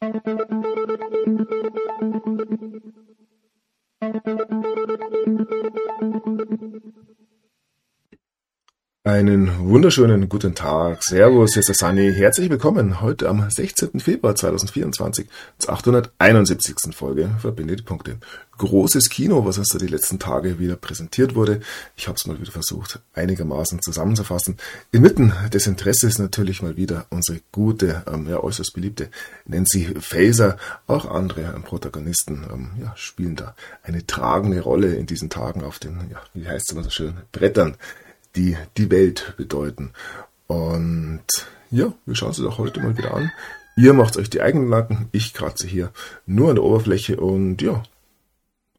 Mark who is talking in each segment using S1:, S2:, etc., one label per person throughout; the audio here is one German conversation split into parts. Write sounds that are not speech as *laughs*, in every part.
S1: Thank you. Einen wunderschönen guten Tag. Servus, hier ist der Sunny. Herzlich willkommen heute am 16. Februar 2024 zur 871. Folge Verbinde die Punkte. Großes Kino, was uns da die letzten Tage wieder präsentiert wurde. Ich habe es mal wieder versucht, einigermaßen zusammenzufassen. Inmitten des Interesses natürlich mal wieder unsere gute, ähm, ja äußerst beliebte Nancy Faser. Auch andere ähm, Protagonisten ähm, ja, spielen da eine tragende Rolle in diesen Tagen auf den, ja, wie heißt es immer so schön, Brettern die die Welt bedeuten. Und ja, wir schauen sie doch heute mal wieder an. Ihr macht euch die eigenen Gedanken, ich kratze hier nur an der Oberfläche und ja,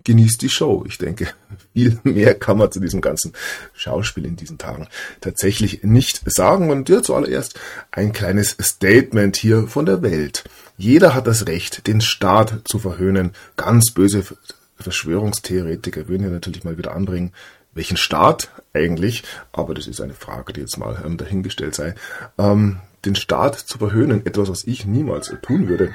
S1: genießt die Show. Ich denke, viel *laughs* mehr kann man zu diesem ganzen Schauspiel in diesen Tagen tatsächlich nicht sagen. Und ja, zuallererst ein kleines Statement hier von der Welt. Jeder hat das Recht, den Staat zu verhöhnen. Ganz böse Verschwörungstheoretiker würden ja natürlich mal wieder anbringen, welchen Staat eigentlich, aber das ist eine Frage, die jetzt mal ähm, dahingestellt sei, ähm, den Staat zu verhöhnen, etwas, was ich niemals tun würde.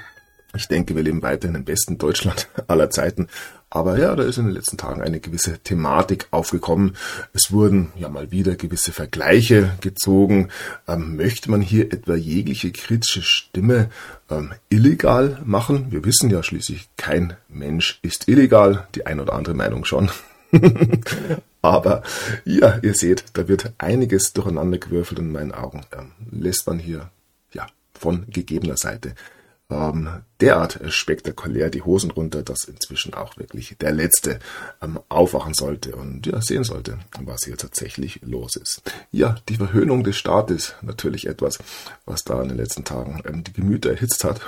S1: Ich denke, wir leben weiterhin im besten Deutschland *laughs* aller Zeiten. Aber ja, da ist in den letzten Tagen eine gewisse Thematik aufgekommen. Es wurden ja mal wieder gewisse Vergleiche gezogen. Ähm, möchte man hier etwa jegliche kritische Stimme ähm, illegal machen? Wir wissen ja schließlich, kein Mensch ist illegal. Die ein oder andere Meinung schon. *laughs* Aber ja, ihr seht, da wird einiges durcheinander gewürfelt in meinen Augen. Ähm, lässt man hier ja von gegebener Seite ähm, derart spektakulär die Hosen runter, dass inzwischen auch wirklich der Letzte ähm, aufwachen sollte und ja sehen sollte, was hier tatsächlich los ist. Ja, die Verhöhnung des Staates natürlich etwas, was da in den letzten Tagen ähm, die Gemüter erhitzt hat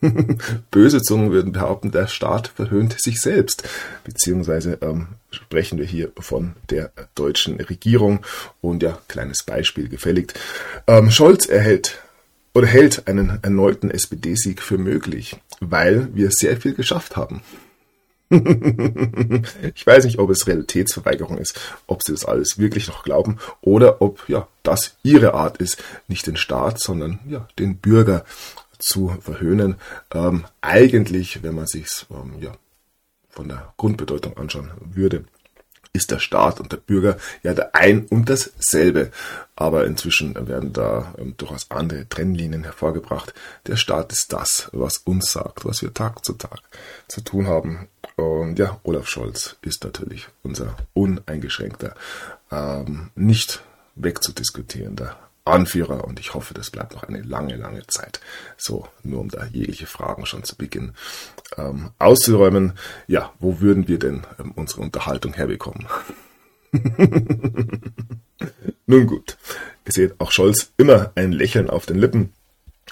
S1: *laughs* Böse Zungen würden behaupten, der Staat verhöhnt sich selbst. Beziehungsweise ähm, sprechen wir hier von der deutschen Regierung. Und ja, kleines Beispiel gefälligt. Ähm, Scholz erhält oder hält einen erneuten SPD-Sieg für möglich, weil wir sehr viel geschafft haben. *laughs* ich weiß nicht, ob es Realitätsverweigerung ist, ob sie das alles wirklich noch glauben oder ob ja das ihre Art ist, nicht den Staat, sondern ja den Bürger zu verhöhnen. Ähm, eigentlich, wenn man sich ähm, ja, von der Grundbedeutung anschauen würde, ist der Staat und der Bürger ja der ein und dasselbe. Aber inzwischen werden da ähm, durchaus andere Trennlinien hervorgebracht. Der Staat ist das, was uns sagt, was wir Tag zu Tag zu tun haben. Und ja, Olaf Scholz ist natürlich unser uneingeschränkter, ähm, nicht wegzudiskutierender Anführer und ich hoffe, das bleibt noch eine lange, lange Zeit. So, nur um da jegliche Fragen schon zu Beginn ähm, auszuräumen. Ja, wo würden wir denn ähm, unsere Unterhaltung herbekommen? *laughs* Nun gut, ihr seht auch Scholz immer ein Lächeln auf den Lippen.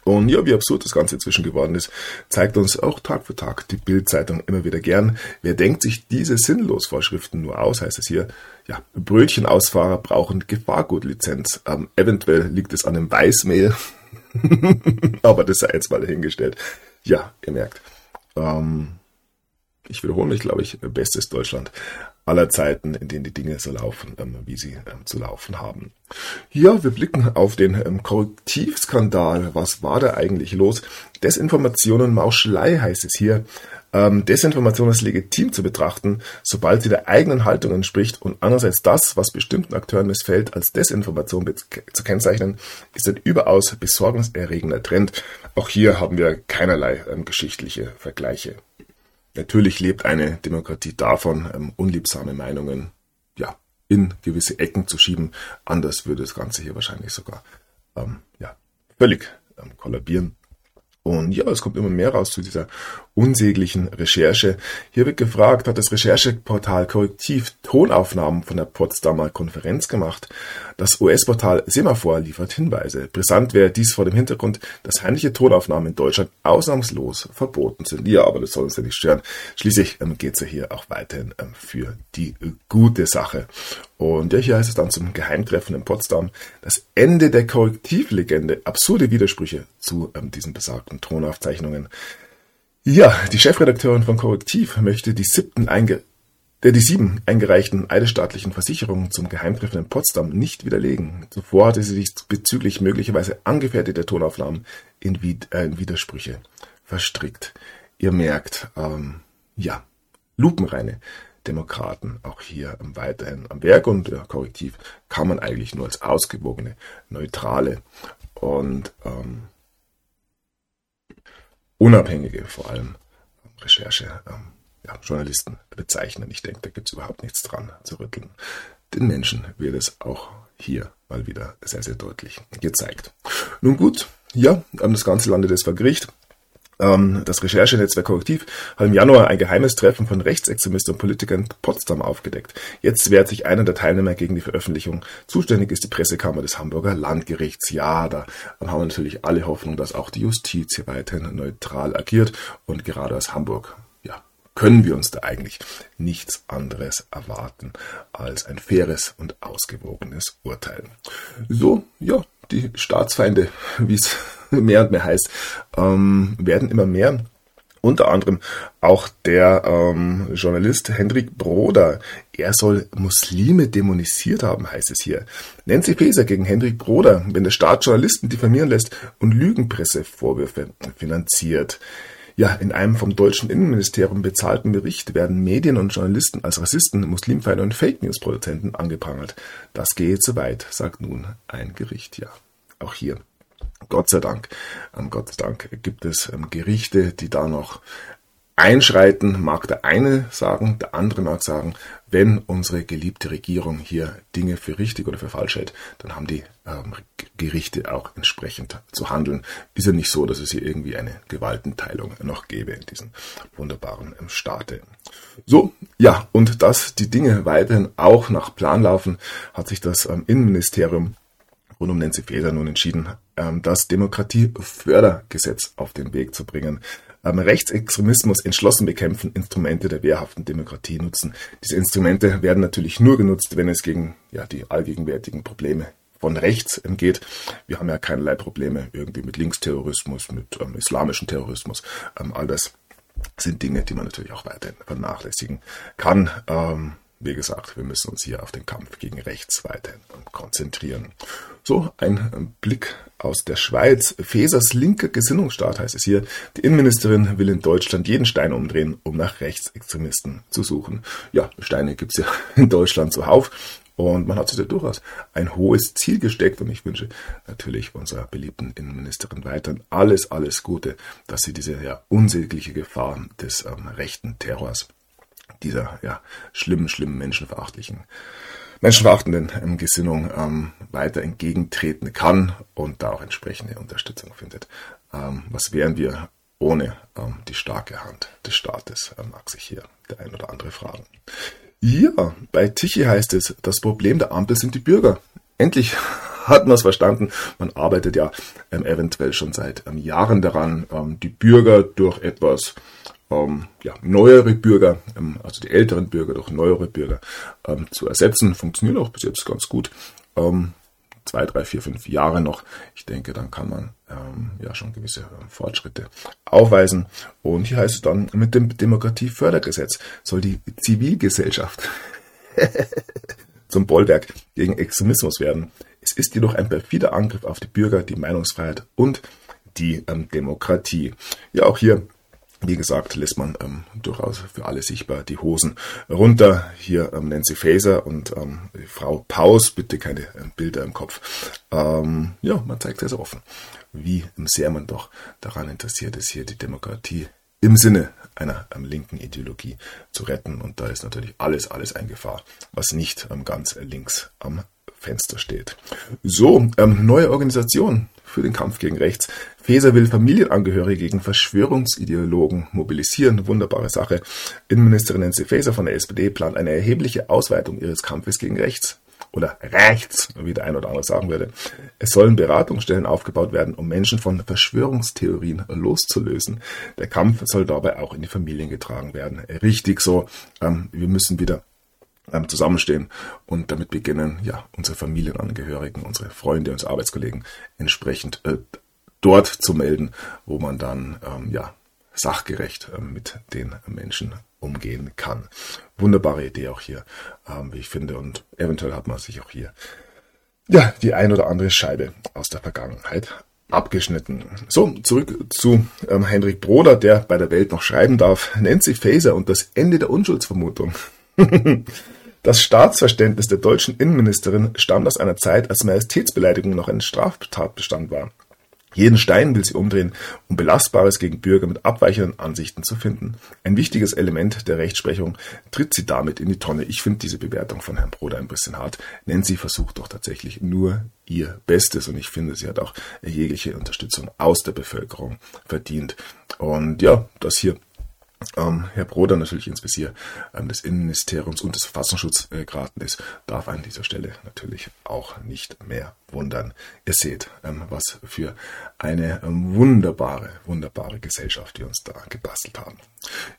S1: Und ja, wie absurd das Ganze inzwischen geworden ist, zeigt uns auch Tag für Tag die Bildzeitung immer wieder gern. Wer denkt sich diese Sinnlosvorschriften nur aus, heißt es hier, ja, Brötchenausfahrer brauchen Gefahrgutlizenz. Ähm, eventuell liegt es an dem Weißmehl, *laughs* aber das sei jetzt mal dahingestellt. Ja, ihr merkt. Ähm, ich wiederhole mich, glaube ich, bestes Deutschland aller Zeiten, in denen die Dinge so laufen, ähm, wie sie ähm, zu laufen haben. Ja, wir blicken auf den ähm, Korrektivskandal. Was war da eigentlich los? Desinformationen, Mauschelei heißt es hier. Desinformation ist legitim zu betrachten, sobald sie der eigenen Haltung entspricht und andererseits das, was bestimmten Akteuren missfällt, als Desinformation zu kennzeichnen, ist ein überaus besorgniserregender Trend. Auch hier haben wir keinerlei ähm, geschichtliche Vergleiche. Natürlich lebt eine Demokratie davon, ähm, unliebsame Meinungen ja, in gewisse Ecken zu schieben. Anders würde das Ganze hier wahrscheinlich sogar ähm, ja, völlig ähm, kollabieren. Und ja, es kommt immer mehr raus zu dieser unsäglichen Recherche. Hier wird gefragt, hat das Rechercheportal Korrektiv Tonaufnahmen von der Potsdamer Konferenz gemacht? Das US-Portal Semaphor liefert Hinweise. Brisant wäre dies vor dem Hintergrund, dass heimliche Tonaufnahmen in Deutschland ausnahmslos verboten sind. Ja, aber das soll uns ja nicht stören. Schließlich ähm, geht es ja hier auch weiterhin ähm, für die gute Sache. Und ja, hier heißt es dann zum Geheimtreffen in Potsdam, das Ende der Korrektivlegende, absurde Widersprüche zu ähm, diesen besagten Tonaufzeichnungen. Ja, die Chefredakteurin von Korrektiv möchte die siebten einge der die sieben eingereichten eidesstaatlichen Versicherungen zum Geheimtreffen in Potsdam nicht widerlegen. Zuvor hatte sie sich bezüglich möglicherweise angefertigter Tonaufnahmen in, äh, in Widersprüche verstrickt. Ihr merkt, ähm, ja, lupenreine Demokraten auch hier weiterhin am Werk und ja, korrektiv kann man eigentlich nur als ausgewogene, neutrale und ähm, unabhängige vor allem Recherche ähm, ja, Journalisten bezeichnen. Ich denke, da gibt es überhaupt nichts dran zu rütteln. Den Menschen wird es auch hier mal wieder sehr, sehr deutlich gezeigt. Nun gut, ja, das Ganze landet jetzt vor Gericht. Ähm, das Recherchenetzwerk Korrektiv hat im Januar ein geheimes Treffen von Rechtsextremisten und Politikern in Potsdam aufgedeckt. Jetzt wehrt sich einer der Teilnehmer gegen die Veröffentlichung. Zuständig ist die Pressekammer des Hamburger Landgerichts. Ja, da haben wir natürlich alle Hoffnung, dass auch die Justiz hier weiterhin neutral agiert und gerade aus Hamburg können wir uns da eigentlich nichts anderes erwarten als ein faires und ausgewogenes Urteil. So, ja, die Staatsfeinde, wie es *laughs* mehr und mehr heißt, ähm, werden immer mehr. Unter anderem auch der ähm, Journalist Hendrik Broder. Er soll Muslime dämonisiert haben, heißt es hier. Nancy Faeser gegen Hendrik Broder, wenn der Staat Journalisten diffamieren lässt und Lügenpressevorwürfe finanziert. Ja, in einem vom deutschen Innenministerium bezahlten Bericht werden Medien und Journalisten als Rassisten, Muslimfeinde und Fake News Produzenten angeprangert. Das gehe zu weit, sagt nun ein Gericht. Ja, auch hier. Gott sei Dank, Gott sei Dank gibt es ähm, Gerichte, die da noch einschreiten, mag der eine sagen, der andere mag sagen, wenn unsere geliebte Regierung hier Dinge für richtig oder für falsch hält, dann haben die ähm, Gerichte auch entsprechend zu handeln. Ist ja nicht so, dass es hier irgendwie eine Gewaltenteilung noch gäbe in diesem wunderbaren ähm, Staate. So, ja, und dass die Dinge weiterhin auch nach Plan laufen, hat sich das ähm, Innenministerium rund um Nancy Faeser nun entschieden, ähm, das Demokratiefördergesetz auf den Weg zu bringen ähm, Rechtsextremismus entschlossen bekämpfen, Instrumente der wehrhaften Demokratie nutzen. Diese Instrumente werden natürlich nur genutzt, wenn es gegen ja, die allgegenwärtigen Probleme von rechts geht. Wir haben ja keinerlei Probleme irgendwie mit Linksterrorismus, mit ähm, islamischem Terrorismus. Ähm, all das sind Dinge, die man natürlich auch weiterhin vernachlässigen kann. Ähm, wie gesagt, wir müssen uns hier auf den Kampf gegen rechts weiterhin konzentrieren. So, ein Blick aus der Schweiz. Fesers linker Gesinnungsstaat heißt es hier. Die Innenministerin will in Deutschland jeden Stein umdrehen, um nach Rechtsextremisten zu suchen. Ja, Steine gibt's ja *laughs* in Deutschland zuhauf. Und man hat sich da durchaus ein hohes Ziel gesteckt. Und ich wünsche natürlich unserer beliebten Innenministerin weiterhin alles, alles Gute, dass sie diese ja unsägliche Gefahr des ähm, rechten Terrors dieser ja, schlimmen, schlimmen, menschenverachtlichen, menschenverachtenden ähm, Gesinnung ähm, weiter entgegentreten kann und da auch entsprechende Unterstützung findet. Ähm, was wären wir ohne ähm, die starke Hand des Staates, ähm, mag sich hier der ein oder andere fragen. Ja, bei Tichy heißt es, das Problem der Ampel sind die Bürger. Endlich *laughs* hat man es verstanden. Man arbeitet ja ähm, eventuell schon seit ähm, Jahren daran, ähm, die Bürger durch etwas ähm, ja, neuere Bürger, ähm, also die älteren Bürger durch neuere Bürger ähm, zu ersetzen. Funktioniert auch bis jetzt ganz gut. Ähm, zwei, drei, vier, fünf Jahre noch. Ich denke, dann kann man ähm, ja schon gewisse ähm, Fortschritte aufweisen. Und hier heißt es dann, mit dem Demokratiefördergesetz soll die Zivilgesellschaft *laughs* zum Bollwerk gegen Extremismus werden. Es ist jedoch ein perfider Angriff auf die Bürger, die Meinungsfreiheit und die Demokratie. Ja, auch hier wie gesagt, lässt man ähm, durchaus für alle sichtbar die Hosen runter. Hier ähm, Nancy Faeser und ähm, Frau Paus, bitte keine ähm, Bilder im Kopf. Ähm, ja, man zeigt sehr offen, wie sehr man doch daran interessiert ist, hier die Demokratie im Sinne einer ähm, linken Ideologie zu retten. Und da ist natürlich alles, alles ein Gefahr, was nicht ähm, ganz links am Fenster steht. So, ähm, neue Organisation für den Kampf gegen rechts. Feser will Familienangehörige gegen Verschwörungsideologen mobilisieren. Wunderbare Sache. Innenministerin Nancy Faeser von der SPD plant eine erhebliche Ausweitung ihres Kampfes gegen rechts. Oder rechts, wie der ein oder andere sagen würde. Es sollen Beratungsstellen aufgebaut werden, um Menschen von Verschwörungstheorien loszulösen. Der Kampf soll dabei auch in die Familien getragen werden. Richtig so. Ähm, wir müssen wieder ähm, zusammenstehen und damit beginnen, ja, unsere Familienangehörigen, unsere Freunde, unsere Arbeitskollegen entsprechend äh, dort zu melden, wo man dann, ähm, ja, sachgerecht äh, mit den Menschen umgehen kann. Wunderbare Idee auch hier, ähm, wie ich finde, und eventuell hat man sich auch hier ja, die ein oder andere Scheibe aus der Vergangenheit abgeschnitten. So, zurück zu ähm, Heinrich Broder, der bei der Welt noch schreiben darf. Nancy Faeser und das Ende der Unschuldsvermutung. *laughs* das Staatsverständnis der deutschen Innenministerin stammt aus einer Zeit, als Majestätsbeleidigung noch ein Straftatbestand war. Jeden Stein will sie umdrehen, um Belastbares gegen Bürger mit abweichenden Ansichten zu finden. Ein wichtiges Element der Rechtsprechung tritt sie damit in die Tonne. Ich finde diese Bewertung von Herrn Broder ein bisschen hart. Nancy versucht doch tatsächlich nur ihr Bestes und ich finde, sie hat auch jegliche Unterstützung aus der Bevölkerung verdient. Und ja, das hier ähm, Herr Broder natürlich ins Visier ähm, des Innenministeriums und des Verfassungsschutzes äh, geraten ist, darf an dieser Stelle natürlich auch nicht mehr wundern. Ihr seht, ähm, was für eine ähm, wunderbare, wunderbare Gesellschaft wir uns da gebastelt haben.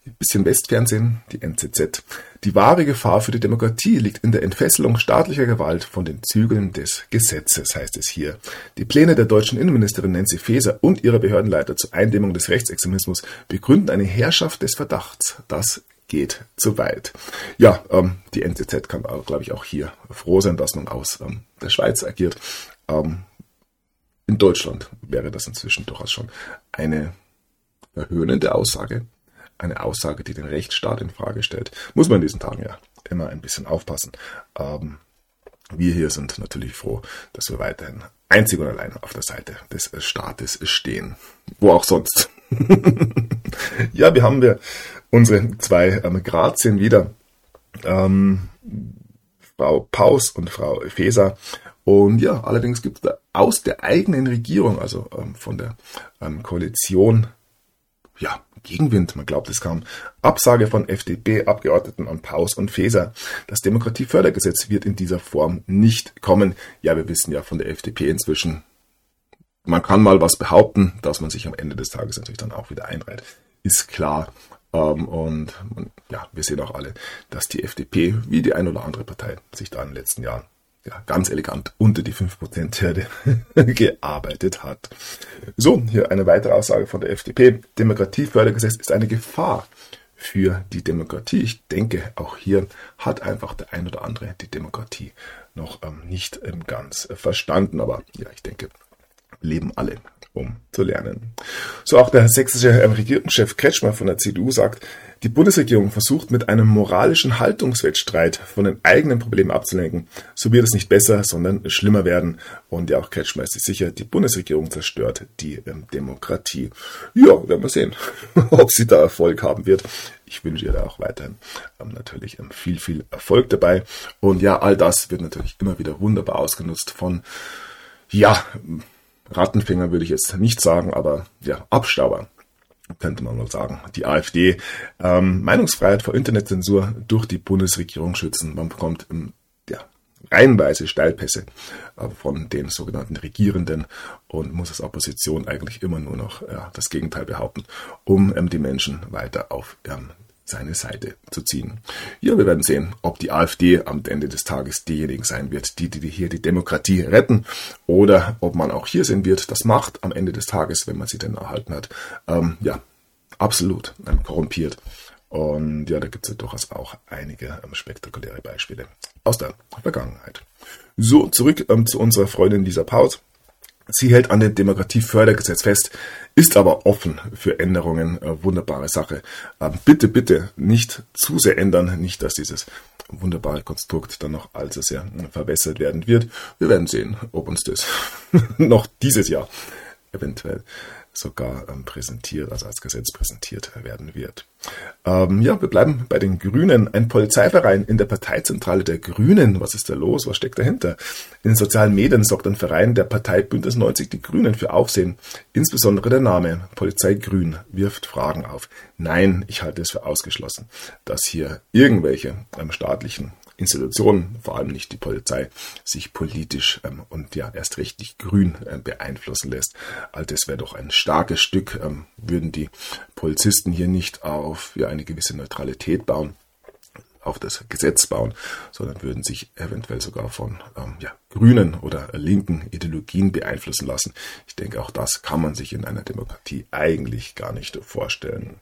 S1: Ein bisschen Westfernsehen, die NZZ. Die wahre Gefahr für die Demokratie liegt in der Entfesselung staatlicher Gewalt von den Zügeln des Gesetzes, heißt es hier. Die Pläne der deutschen Innenministerin Nancy Faeser und ihrer Behördenleiter zur Eindämmung des Rechtsextremismus begründen eine Herrschaft des Verdachts. Das geht zu weit. Ja, ähm, die NZZ kann, glaube ich, auch hier froh sein, dass man aus ähm, der Schweiz agiert. Ähm, in Deutschland wäre das inzwischen durchaus schon eine erhöhnende Aussage eine Aussage, die den Rechtsstaat in Frage stellt, muss man in diesen Tagen ja immer ein bisschen aufpassen. Ähm, wir hier sind natürlich froh, dass wir weiterhin einzig und allein auf der Seite des Staates stehen. Wo auch sonst. *laughs* ja, wir haben wir unsere zwei ähm, Grazien wieder. Ähm, Frau Paus und Frau Feser. Und ja, allerdings gibt es aus der eigenen Regierung, also ähm, von der ähm, Koalition ja, Gegenwind, man glaubt es kaum. Absage von FDP-Abgeordneten an Paus und Feser. Das Demokratiefördergesetz wird in dieser Form nicht kommen. Ja, wir wissen ja von der FDP inzwischen, man kann mal was behaupten, dass man sich am Ende des Tages natürlich dann auch wieder einreiht. Ist klar. Ähm, und ja, wir sehen auch alle, dass die FDP, wie die ein oder andere Partei, sich da in den letzten Jahren ja, ganz elegant unter die 5%-Hürde *laughs* gearbeitet hat. So, hier eine weitere Aussage von der FDP. Demokratiefördergesetz ist eine Gefahr für die Demokratie. Ich denke, auch hier hat einfach der ein oder andere die Demokratie noch ähm, nicht ähm, ganz äh, verstanden. Aber ja, ich denke, leben alle um zu lernen. So auch der sächsische ähm, Regierungschef Kretschmer von der CDU sagt, die Bundesregierung versucht mit einem moralischen Haltungswettstreit von den eigenen Problemen abzulenken. So wird es nicht besser, sondern schlimmer werden. Und ja, auch Kretschmer ist sich sicher, die Bundesregierung zerstört die ähm, Demokratie. Ja, werden wir sehen, *laughs* ob sie da Erfolg haben wird. Ich wünsche ihr da auch weiterhin ähm, natürlich ähm, viel, viel Erfolg dabei. Und ja, all das wird natürlich immer wieder wunderbar ausgenutzt von, ja, Rattenfänger würde ich jetzt nicht sagen, aber ja, Abstauber könnte man mal sagen. Die AfD ähm, Meinungsfreiheit vor Internetzensur durch die Bundesregierung schützen. Man bekommt ähm, reihenweise Steilpässe äh, von den sogenannten Regierenden und muss als Opposition eigentlich immer nur noch ja, das Gegenteil behaupten, um ähm, die Menschen weiter auf ähm, seine Seite zu ziehen. Ja, wir werden sehen, ob die AfD am Ende des Tages diejenigen sein wird, die, die hier die Demokratie retten, oder ob man auch hier sehen wird, das Macht am Ende des Tages, wenn man sie denn erhalten hat, ähm, ja, absolut ähm, korrumpiert. Und ja, da gibt es ja durchaus auch einige ähm, spektakuläre Beispiele aus der Vergangenheit. So, zurück ähm, zu unserer Freundin Lisa Paus. Sie hält an dem Demokratiefördergesetz fest, ist aber offen für Änderungen. Äh, wunderbare Sache. Ähm, bitte, bitte nicht zu sehr ändern, nicht, dass dieses wunderbare Konstrukt dann noch allzu sehr äh, verwässert werden wird. Wir werden sehen, ob uns das *laughs* noch dieses Jahr eventuell sogar ähm, präsentiert, also als Gesetz präsentiert werden wird. Ähm, ja, wir bleiben bei den Grünen. Ein Polizeiverein in der Parteizentrale der Grünen. Was ist da los? Was steckt dahinter? In den sozialen Medien sorgt ein Verein der Partei Bündnis 90 Die Grünen für Aufsehen. Insbesondere der Name Polizei Grün wirft Fragen auf. Nein, ich halte es für ausgeschlossen, dass hier irgendwelche ähm, staatlichen Institutionen, vor allem nicht die Polizei, sich politisch ähm, und ja erst richtig grün äh, beeinflussen lässt. All das wäre doch ein starkes Stück, ähm, würden die Polizisten hier nicht auf ja, eine gewisse Neutralität bauen auf das Gesetz bauen, sondern würden sich eventuell sogar von ähm, ja, grünen oder linken Ideologien beeinflussen lassen. Ich denke, auch das kann man sich in einer Demokratie eigentlich gar nicht vorstellen.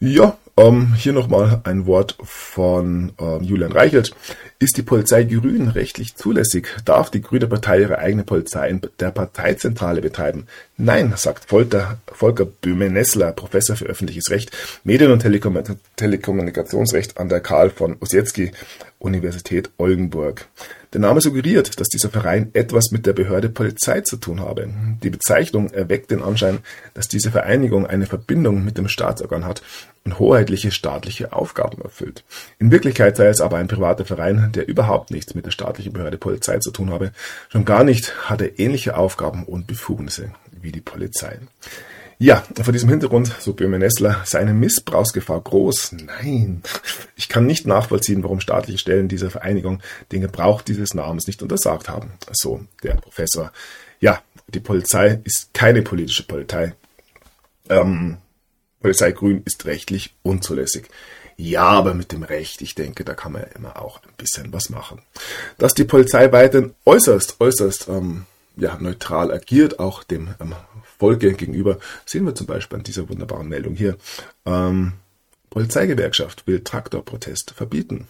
S1: Ja, Ähm, hier nochmal ein Wort von ähm, Julian Reichelt. Ist die Polizei grün rechtlich zulässig? Darf die Grüne Partei ihre eigene Polizei in der Parteizentrale betreiben? Nein, sagt Volker, Volker Böhme-Nessler, Professor für öffentliches Recht, Medien- und Telekom Telekommunikationsrecht an der Karl von Ossietzky Universität Oldenburg. Der Name suggeriert, dass dieser Verein etwas mit der Behörde Polizei zu tun habe. Die Bezeichnung erweckt den Anschein, dass diese Vereinigung eine Verbindung mit dem Staatsorgan hat und hoheitliche staatliche Aufgaben erfüllt. In Wirklichkeit sei es aber ein privater Verein, der überhaupt nichts mit der staatlichen Behörde Polizei zu tun habe. Schon gar nicht hat er ähnliche Aufgaben und Befugnisse wie die Polizei. Ja, vor diesem Hintergrund, so Böhme Nessler, sei eine Missbrauchsgefahr groß. Nein, ich kann nicht nachvollziehen, warum staatliche Stellen dieser Vereinigung den Gebrauch dieses Namens nicht untersagt haben. So der Professor. Ja, die Polizei ist keine politische Polizei. Ähm, Polizei Grün ist rechtlich unzulässig. Ja, aber mit dem Recht, ich denke, da kann man ja immer auch ein bisschen was machen. Dass die Polizei weiterhin äußerst, äußerst ähm, ja, neutral agiert, auch dem ähm, Volke gegenüber, sehen wir zum Beispiel an dieser wunderbaren Meldung hier. Ähm, Polizeigewerkschaft will Traktorprotest verbieten.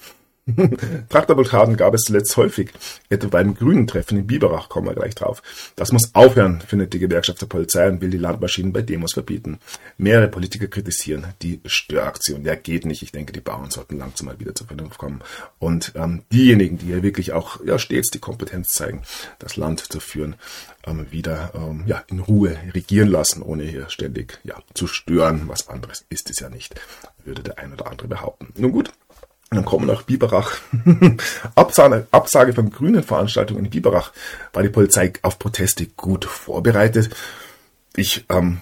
S1: *laughs* Traktorblockaden gab es zuletzt häufig, etwa beim Grünen Treffen in Biberach, kommen wir gleich drauf. Das muss aufhören, findet die Gewerkschaft der Polizei und will die Landmaschinen bei Demos verbieten. Mehrere Politiker kritisieren die Störaktion. Ja, geht nicht. Ich denke, die Bauern sollten langsam mal wieder zur Vernunft kommen. Und ähm, diejenigen, die hier wirklich auch ja, stets die Kompetenz zeigen, das Land zu führen, ähm, wieder ähm, ja, in Ruhe regieren lassen, ohne hier ständig ja, zu stören. Was anderes ist es ja nicht, würde der ein oder andere behaupten. Nun gut, dann kommen wir nach Biberach. *laughs* Absage, Absage von grünen Veranstaltungen in Biberach war die Polizei auf Proteste gut vorbereitet. Ich ähm,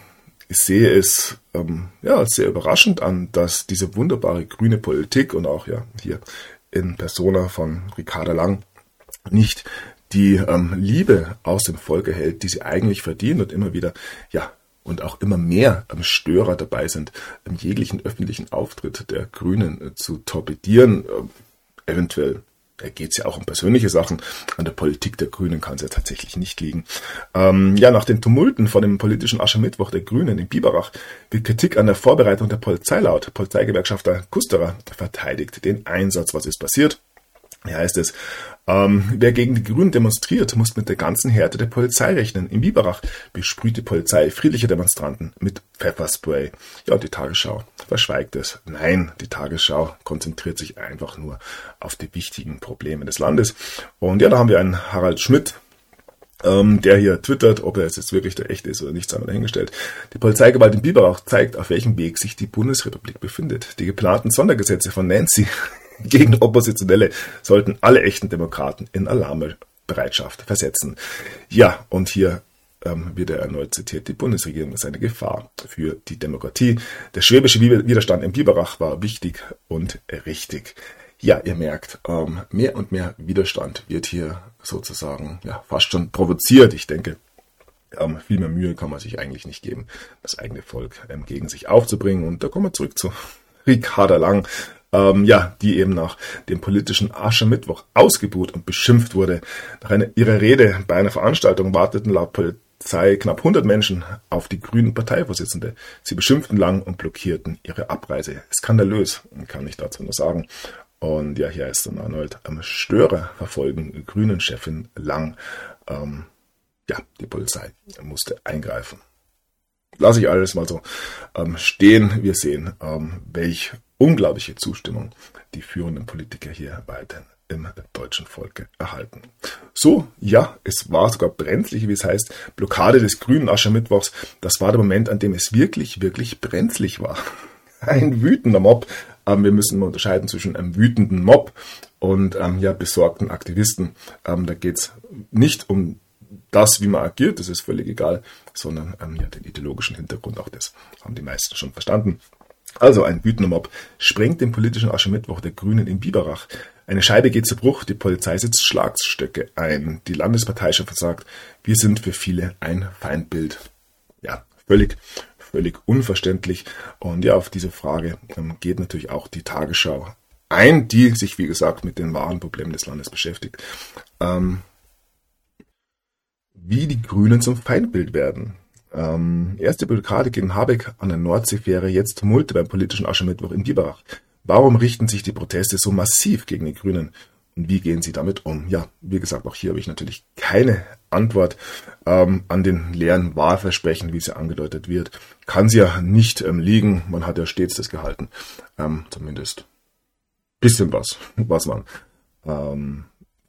S1: sehe es ähm, ja, sehr überraschend an, dass diese wunderbare grüne Politik und auch ja hier in Persona von Ricarda Lang nicht die ähm, Liebe aus dem Volk erhält, die sie eigentlich verdient und immer wieder ja und auch immer mehr Störer dabei sind, jeglichen öffentlichen Auftritt der Grünen äh, zu torpedieren. Ähm, eventuell geht es ja auch um persönliche Sachen. An der Politik der Grünen kann es ja tatsächlich nicht liegen. Ähm, ja, nach den Tumulten von dem politischen Aschermittwoch der Grünen in Biberach wird Kritik an der Vorbereitung der Polizei laut. Polizeigewerkschafter Kusterer verteidigt den Einsatz. Was ist passiert? Hier heißt es, ähm, wer gegen die Grünen demonstriert, muss mit der ganzen Härte der Polizei rechnen. In Biberach besprüht die Polizei friedliche Demonstranten mit Pfefferspray. Ja, die Tagesschau verschweigt es. Nein, die Tagesschau konzentriert sich einfach nur auf die wichtigen Probleme des Landes. Und ja, da haben wir einen Harald Schmidt, ähm, der hier twittert, ob er jetzt wirklich der echte ist oder nicht, sei mal dahingestellt. Die Polizeigewalt in Biberach zeigt, auf welchem Weg sich die Bundesrepublik befindet. Die geplanten Sondergesetze von Nancy gegen Oppositionelle sollten alle echten Demokraten in Alarmbereitschaft versetzen. Ja, und hier ähm, wird er erneut zitiert, die Bundesregierung ist eine Gefahr für die Demokratie. Der schwäbische Widerstand in Biberach war wichtig und richtig. Ja, ihr merkt, ähm, mehr und mehr Widerstand wird hier sozusagen ja, fast schon provoziert. Ich denke, ähm, viel mehr Mühe kann man sich eigentlich nicht geben, das eigene Volk ähm, gegen sich aufzubringen. Und da kommen wir zurück zu Ricarda Lang, ähm, ja, die eben nach dem politischen Aschermittwoch ausgebuht und beschimpft wurde. Nach einer, ihrer Rede bei einer Veranstaltung warteten laut Polizei knapp 100 Menschen auf die grünen Parteivorsitzende. Sie beschimpften Lang und blockierten ihre Abreise. Skandalös, kann ich dazu nur sagen. Und ja, hier ist dann erneut am Störer verfolgen grünen Chefin Lang. Ähm, ja, die Polizei musste eingreifen. Lasse ich alles mal so ähm, stehen. Wir sehen, ähm, welch unglaubliche Zustimmung die führenden Politiker hier weiterhin im deutschen Volke erhalten. So, ja, es war sogar brenzlig, wie es heißt, Blockade des grünen Aschermittwochs. Das war der Moment, an dem es wirklich, wirklich brenzlig war. *laughs* Ein wütender Mob. Ähm, wir müssen unterscheiden zwischen einem wütenden Mob und ähm, ja, besorgten Aktivisten. Ähm, da geht's nicht um das, wie man agiert, das ist völlig egal, sondern ähm, ja, den ideologischen Hintergrund, auch das haben die meisten schon verstanden. Also ein wütender Mob sprengt den politischen Aschermittwoch der Grünen in Biberach. Eine Scheibe geht zu Bruch, die Polizei setzt Schlagstöcke ein. Die Landesparteichef sagt, wir sind für viele ein Feindbild. Ja, völlig, völlig unverständlich. Und ja, auf diese Frage ähm, geht natürlich auch die Tagesschau ein, die sich, wie gesagt, mit den wahren Problemen des Landes beschäftigt. Ähm, wie die Grünen zum Feindbild werden. Ähm, erste Blockade gegen Habeck an der Nordseefähre, jetzt Tumulte beim politischen Aschermittwoch in Biberach. Warum richten sich die Proteste so massiv gegen die Grünen? Und wie gehen sie damit um? Ja, wie gesagt, auch hier habe ich natürlich keine Antwort ähm, an den leeren Wahlversprechen, wie sie angedeutet wird. Kann sie ja nicht ähm, liegen. Man hat ja stets das gehalten. Ähm, zumindest bisschen was, was man ähm,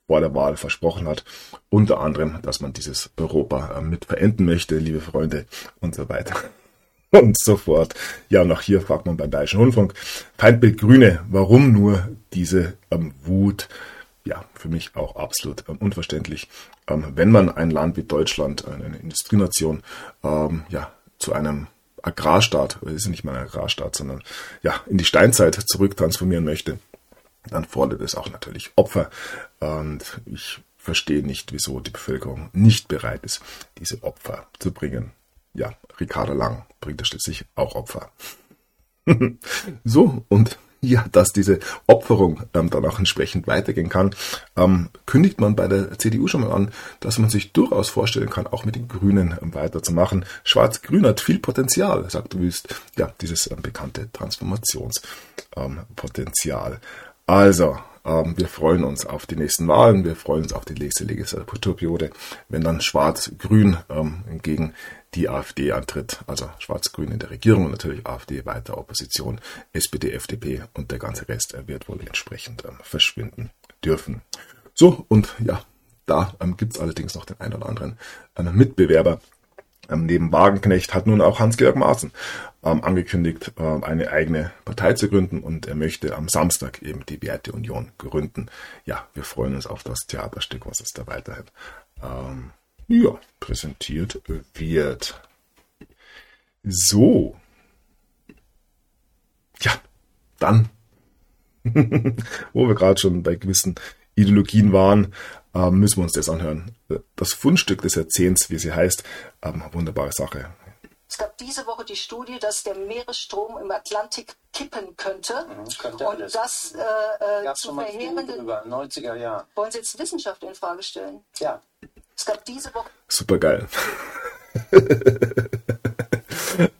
S1: vor der Wahl versprochen hat. Unter anderem, dass man dieses Europa äh, mit verenden möchte, liebe Freunde und so weiter *laughs* und so fort. Ja, und auch hier fragt man beim Bayerischen Rundfunk, Feindbild Grüne, warum nur diese ähm, Wut? Ja, für mich auch absolut ähm, unverständlich. Ähm, wenn man ein Land wie Deutschland, eine Industrienation, ähm, ja, zu einem Agrarstaat, es ist nicht mal ein Agrarstaat, sondern ja, in die Steinzeit zurücktransformieren möchte, dann fordert es auch natürlich Opfer. Und ich verstehe nicht, wieso die Bevölkerung nicht bereit ist, diese Opfer zu bringen. Ja, Ricardo Lang bringt es schließlich auch Opfer. *laughs* so, und ja, dass diese Opferung ähm, dann auch entsprechend weitergehen kann, ähm, kündigt man bei der CDU schon mal an, dass man sich durchaus vorstellen kann, auch mit den Grünen ähm, weiterzumachen. Schwarz-Grün hat viel Potenzial, sagt Wüst. Ja, dieses ähm, bekannte Transformationspotenzial. Also, ähm, wir freuen uns auf die nächsten Wahlen, wir freuen uns auf die nächste Legislaturperiode, wenn dann Schwarz-Grün ähm, gegen die AfD antritt, also Schwarz-Grün in der Regierung und natürlich AfD weiter Opposition, SPD, FDP und der ganze Rest wird wohl entsprechend ähm, verschwinden dürfen. So, und ja, da ähm, gibt es allerdings noch den einen oder anderen ähm, Mitbewerber, ähm, neben Wagenknecht hat nun auch Hans-Georg Maaßen ähm, angekündigt, äh, eine eigene Partei zu gründen und er möchte am Samstag eben die Werteunion gründen. Ja, wir freuen uns auf das Theaterstück, was es da weiterhin ähm, ja, präsentiert wird. So. Ja, dann, *laughs* wo wir gerade schon bei gewissen Ideologien waren, äh, müssen wir uns das anhören. Das Fundstück des Jahrzehnts, wie sie heißt, ähm, wunderbare Sache.
S2: Es gab diese Woche die Studie, dass der Meeresstrom im Atlantik kippen könnte. Mhm, könnte und alles. das äh, äh, zu verheerenden...
S3: Über 90er Jahren.
S2: Wollen Sie jetzt Wissenschaft in Frage stellen?
S3: Ja.
S2: Es gab diese Woche...
S1: Super geil. *laughs*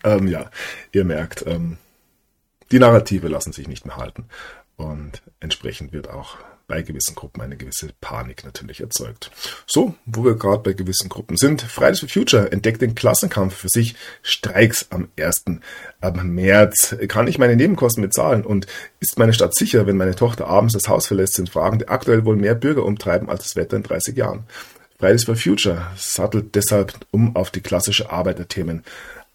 S1: ähm, ja, ihr merkt, ähm, die Narrative lassen sich nicht mehr halten. Und entsprechend wird auch bei gewissen Gruppen eine gewisse Panik natürlich erzeugt. So, wo wir gerade bei gewissen Gruppen sind, Fridays for Future entdeckt den Klassenkampf für sich, Streiks am 1. März. Kann ich meine Nebenkosten bezahlen und ist meine Stadt sicher, wenn meine Tochter abends das Haus verlässt, sind Fragen, die aktuell wohl mehr Bürger umtreiben als das Wetter in 30 Jahren. Fridays for Future sattelt deshalb um auf die klassische Arbeiterthemen.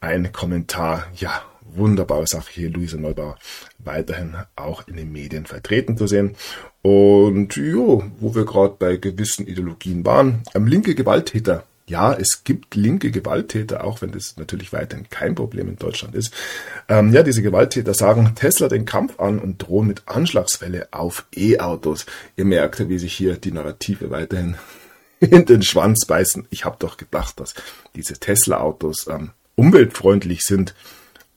S1: Ein Kommentar, ja, wunderbare Sache hier, Luise Neubauer, weiterhin auch in den Medien vertreten zu sehen. Und jo, wo wir gerade bei gewissen Ideologien waren, ähm, linke Gewalttäter. Ja, es gibt linke Gewalttäter, auch wenn das natürlich weiterhin kein Problem in Deutschland ist. Ähm, ja, diese Gewalttäter sagen Tesla den Kampf an und drohen mit Anschlagsfälle auf E-Autos. Ihr merkt, wie sich hier die Narrative weiterhin *laughs* in den Schwanz beißen. Ich habe doch gedacht, dass diese Tesla-Autos ähm, umweltfreundlich sind.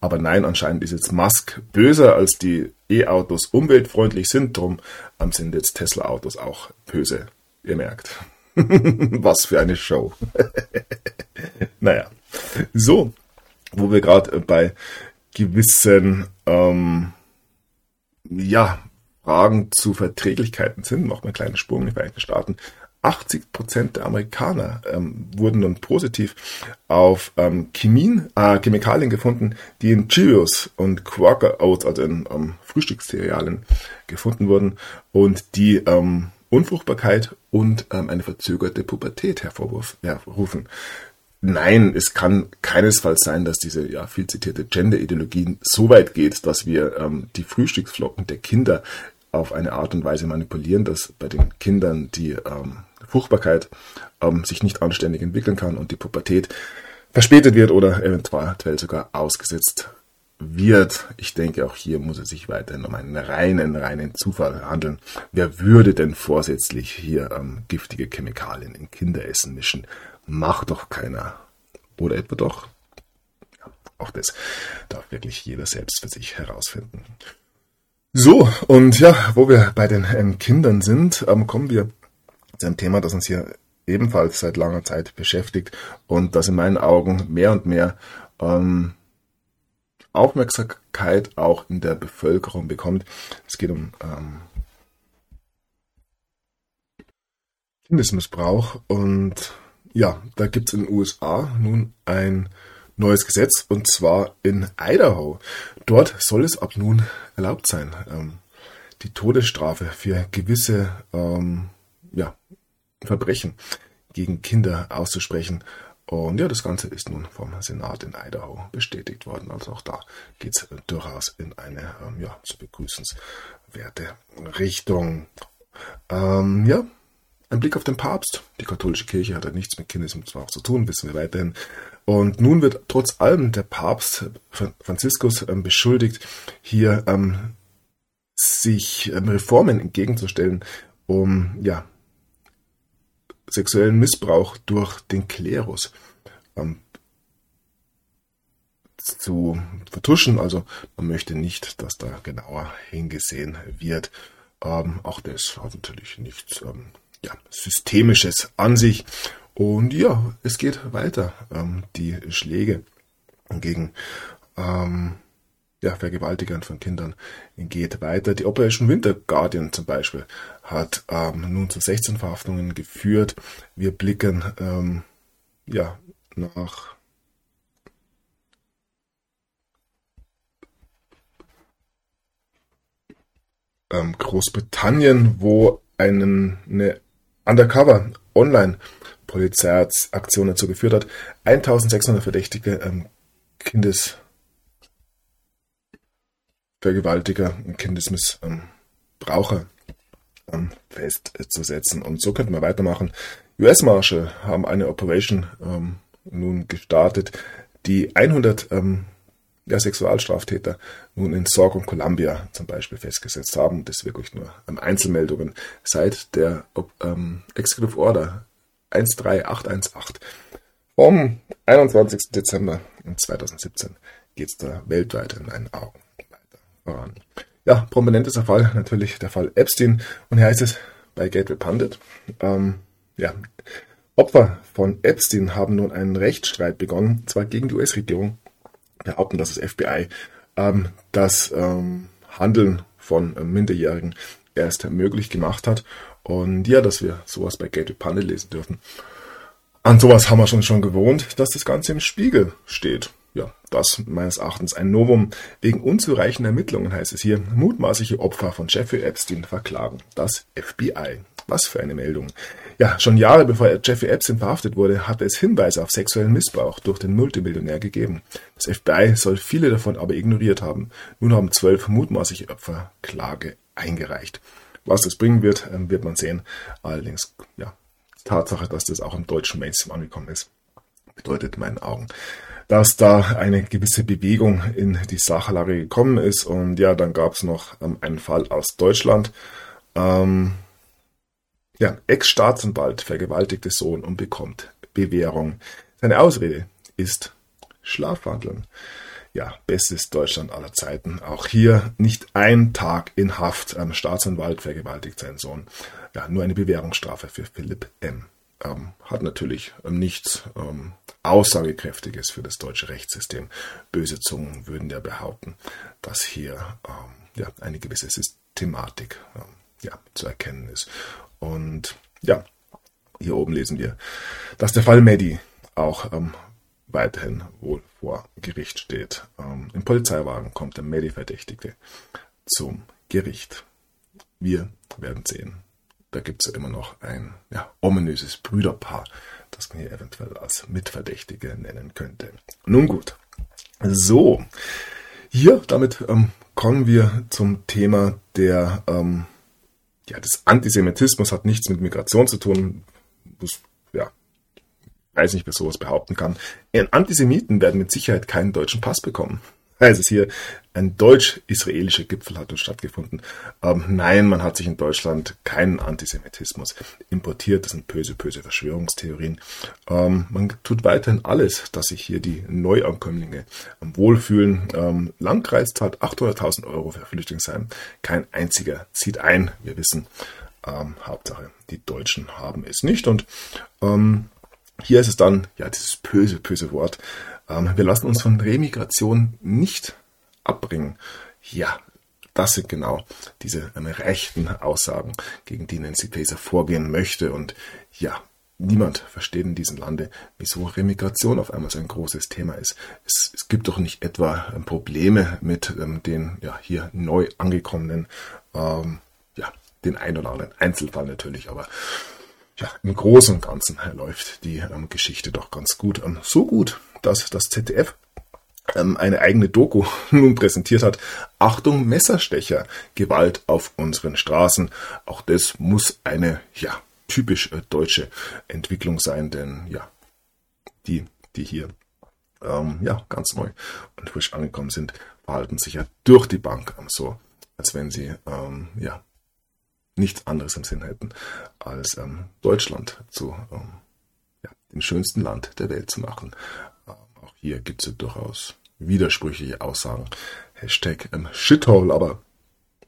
S1: Aber nein, anscheinend ist jetzt Musk böser, als die E-Autos umweltfreundlich sind. Drum ähm, sind jetzt Tesla-Autos auch böse. Ihr merkt. *laughs* Was für eine Show. *laughs* naja. So, wo wir gerade bei gewissen ähm, ja, Fragen zu Verträglichkeiten sind, machen wir einen kleinen Sprung in die Vereinigten Staaten. 80 Prozent der Amerikaner ähm, wurden nun positiv auf ähm, Chemin, äh, Chemikalien gefunden, die in Cheerios und Quaker Oats, also in ähm, Frühstückscerealien, gefunden wurden und die ähm, Unfruchtbarkeit und ähm, eine verzögerte Pubertät hervorrufen. Nein, es kann keinesfalls sein, dass diese ja, viel zitierte Gender-Ideologie so weit geht, dass wir ähm, die Frühstücksflocken der Kinder auf eine Art und Weise manipulieren, dass bei den Kindern die ähm, Fruchtbarkeit ähm, sich nicht anständig entwickeln kann und die Pubertät verspätet wird oder eventuell sogar ausgesetzt wird. Ich denke, auch hier muss es sich weiterhin um einen reinen, reinen Zufall handeln. Wer würde denn vorsätzlich hier ähm, giftige Chemikalien in Kinderessen mischen? Macht doch keiner. Oder etwa doch? Ja, auch das darf wirklich jeder selbst für sich herausfinden. So, und ja, wo wir bei den ähm, Kindern sind, ähm, kommen wir zu einem Thema, das uns hier ebenfalls seit langer Zeit beschäftigt und das in meinen Augen mehr und mehr ähm, Aufmerksamkeit auch in der Bevölkerung bekommt. Es geht um ähm, Kindesmissbrauch und ja, da gibt es in den USA nun ein neues Gesetz und zwar in Idaho. Dort soll es ab nun erlaubt sein, ähm, die Todesstrafe für gewisse ähm, ja, Verbrechen gegen Kinder auszusprechen. Und ja, das Ganze ist nun vom Senat in Idaho bestätigt worden. Also auch da geht es durchaus in eine ähm, ja, zu begrüßenswerte Richtung. Ähm, ja, ein Blick auf den Papst. Die katholische Kirche hat ja nichts mit Kindesmissbrauch zu tun, wissen wir weiterhin. Und nun wird trotz allem der Papst Franziskus ähm, beschuldigt, hier ähm, sich ähm, Reformen entgegenzustellen, um ja sexuellen Missbrauch durch den Klerus ähm, zu vertuschen. Also man möchte nicht, dass da genauer hingesehen wird. Ähm, auch das hat natürlich nichts ähm, ja, Systemisches an sich. Und ja, es geht weiter. Ähm, die Schläge gegen ähm, ja, Vergewaltigern von Kindern geht weiter. Die Operation Winter Guardian zum Beispiel hat ähm, nun zu 16 Verhaftungen geführt. Wir blicken ähm, ja nach ähm, Großbritannien, wo einen, eine Undercover Online Polizeiaktion dazu geführt hat, 1600 Verdächtige ähm, Kindesvergewaltiger und Kindesmissbraucher ähm, festzusetzen. Und so könnten wir weitermachen. US-Marshal haben eine Operation ähm, nun gestartet, die 100 ähm, ja, Sexualstraftäter nun in Sorg und Columbia zum Beispiel festgesetzt haben. Das wirklich nur ähm, Einzelmeldungen seit der ähm, Executive Order 13818 vom 21. Dezember 2017 geht es da weltweit in meinen Augen voran. Ja, prominentester Fall natürlich der Fall Epstein und hier heißt es bei Gateway Pundit. Ähm, ja, Opfer von Epstein haben nun einen Rechtsstreit begonnen, zwar gegen die US-Regierung, behaupten, dass das FBI ähm, das ähm, Handeln von äh, Minderjährigen erst möglich gemacht hat. Und ja, dass wir sowas bei Gateway Panel lesen dürfen. An sowas haben wir schon schon gewohnt, dass das Ganze im Spiegel steht. Das meines Erachtens ein Novum. Wegen unzureichender Ermittlungen heißt es hier, mutmaßliche Opfer von Jeffrey Epstein verklagen. Das FBI. Was für eine Meldung. Ja, schon Jahre bevor Jeffrey Epstein verhaftet wurde, hatte es Hinweise auf sexuellen Missbrauch durch den Multimillionär gegeben. Das FBI soll viele davon aber ignoriert haben. Nun haben zwölf mutmaßliche Opfer Klage eingereicht. Was das bringen wird, ähm, wird man sehen. Allerdings, ja, Tatsache, dass das auch im deutschen Mainstream angekommen ist, bedeutet in meinen Augen, dass da eine gewisse Bewegung in die Sachlage gekommen ist. Und ja, dann gab es noch ähm, einen Fall aus Deutschland. Ähm, ja, Ex-Staatsanwalt vergewaltigte Sohn und bekommt Bewährung. Seine Ausrede ist Schlafwandeln. Ja, bestes Deutschland aller Zeiten. Auch hier nicht ein Tag in Haft. Ein Staatsanwalt vergewaltigt seinen Sohn. Ja, nur eine Bewährungsstrafe für Philipp M. Ähm, hat natürlich ähm, nichts ähm, Aussagekräftiges für das deutsche Rechtssystem. Böse Zungen würden ja behaupten, dass hier ähm, ja, eine gewisse Systematik ähm, ja, zu erkennen ist. Und ja, hier oben lesen wir, dass der Fall Medi auch weiterhin wohl vor Gericht steht. Im Polizeiwagen kommt der Medi-Verdächtige zum Gericht. Wir werden sehen. Da gibt es ja immer noch ein ja, ominöses Brüderpaar, das man hier eventuell als Mitverdächtige nennen könnte. Nun gut. So, hier damit ähm, kommen wir zum Thema der ähm, ja, das Antisemitismus hat nichts mit Migration zu tun. Das, ja, weiß nicht, wer sowas behaupten kann. Antisemiten werden mit Sicherheit keinen deutschen Pass bekommen heißt es hier, ein deutsch-israelischer Gipfel hat dort stattgefunden. Ähm, nein, man hat sich in Deutschland keinen Antisemitismus importiert. Das sind böse, böse Verschwörungstheorien. Ähm, man tut weiterhin alles, dass sich hier die Neuankömmlinge wohlfühlen. Ähm, Landkreis zahlt 800.000 Euro für Flüchtlingsheim. Kein einziger zieht ein. Wir wissen, Ähm, Hauptsache, die Deutschen haben es nicht. Und ähm, hier ist es dann, ja, dieses böse, böse Wort. Ähm, wir lassen uns von Remigration nicht abbringen. Ja, das sind genau diese ähm, rechten Aussagen, gegen die Nancy Faeser vorgehen möchte. Und ja, niemand versteht in diesem Lande, wieso Remigration auf einmal so ein großes Thema ist. Es, es gibt doch nicht etwa ähm, Probleme mit ähm, den ja, hier neu angekommenen, ähm, ja, den ein oder anderen Einzelfall natürlich, aber ja, im Großen und Ganzen läuft die ähm, Geschichte doch ganz gut. So gut, dass das ZDF ähm, eine eigene Doku *laughs* nun präsentiert hat. Achtung, Messerstecher, Gewalt auf unseren Straßen. Auch das muss eine, ja, typisch äh, deutsche Entwicklung sein, denn ja, die, die hier ähm, ja, ganz neu und frisch angekommen sind, verhalten sich ja durch die Bank so, als wenn sie ähm, ja nichts anderes im Sinn hätten, als ähm, Deutschland zu ähm, ja, dem schönsten Land der Welt zu machen. Hier gibt es durchaus widersprüchliche Aussagen. Hashtag ähm, Shithole, aber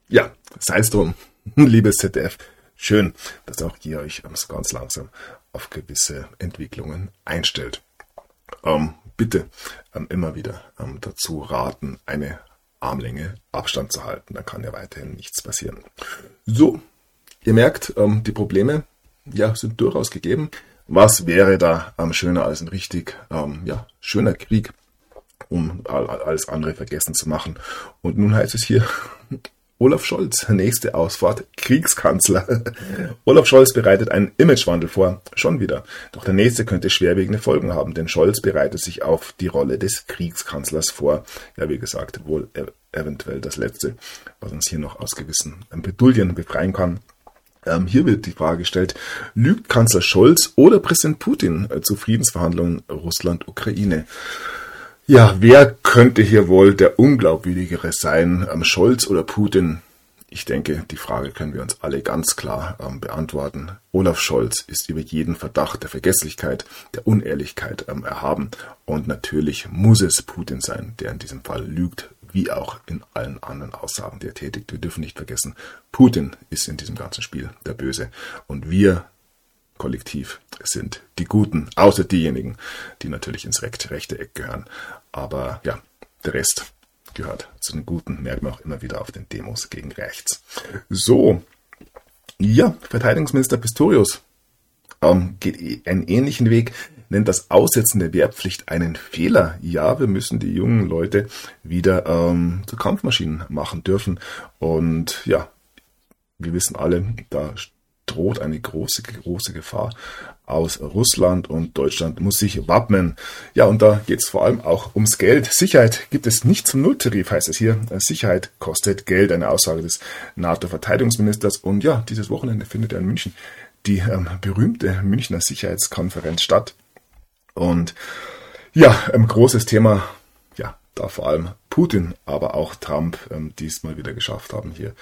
S1: ja, sei es drum, *laughs* liebes ZDF. Schön, dass auch ihr euch ähm, ganz langsam auf gewisse Entwicklungen einstellt. Ähm, bitte ähm, immer wieder ähm, dazu raten, eine Armlänge Abstand zu halten. Da kann ja weiterhin nichts passieren. So, Ihr merkt, die Probleme ja, sind durchaus gegeben. Was wäre da ähm, schöner als ein richtig ähm, ja, schöner Krieg, um alles andere vergessen zu machen? Und nun heißt es hier, *laughs* Olaf Scholz, nächste Ausfahrt, Kriegskanzler. *laughs* Olaf Scholz bereitet einen Imagewandel vor, schon wieder. Doch der nächste könnte schwerwiegende Folgen haben, denn Scholz bereitet sich auf die Rolle des Kriegskanzlers vor. Ja, wie gesagt, wohl eventuell das letzte, was uns hier noch aus gewissen Bedulien befreien kann. Ähm, hier wird die Frage gestellt, lügt Kanzler Scholz oder Präsident Putin äh, zu Friedensverhandlungen Russland-Ukraine? Ja, wer könnte hier wohl der unglaubwürdigere sein, ähm, Scholz oder Putin? Ich denke, die Frage können wir uns alle ganz klar ähm, beantworten. Olaf Scholz ist über jeden Verdacht der Vergesslichkeit, der Unehrlichkeit ähm, erhaben. Und natürlich muss es Putin sein, der in diesem Fall lügt, wie auch in allen anderen Aussagen, die er tätigt. Wir dürfen nicht vergessen, Putin ist in diesem ganzen Spiel der Böse und wir kollektiv sind die Guten, außer diejenigen, die natürlich ins rechte Eck gehören. Aber ja, der Rest gehört zu den Guten, merken wir auch immer wieder auf den Demos gegen rechts. So, ja, Verteidigungsminister Pistorius ähm, geht einen ähnlichen Weg nennt das Aussetzen der Wehrpflicht einen Fehler. Ja, wir müssen die jungen Leute wieder ähm, zu Kampfmaschinen machen dürfen. Und ja, wir wissen alle, da droht eine große, große Gefahr aus Russland und Deutschland muss sich wappnen. Ja, und da geht es vor allem auch ums Geld. Sicherheit gibt es nicht zum Nulltarif, heißt es hier. Sicherheit kostet Geld, eine Aussage des NATO-Verteidigungsministers. Und ja, dieses Wochenende findet ja in München die ähm, berühmte Münchner Sicherheitskonferenz statt. Und ja, ein ähm, großes Thema, ja, da vor allem Putin, aber auch Trump ähm, diesmal wieder geschafft haben, hier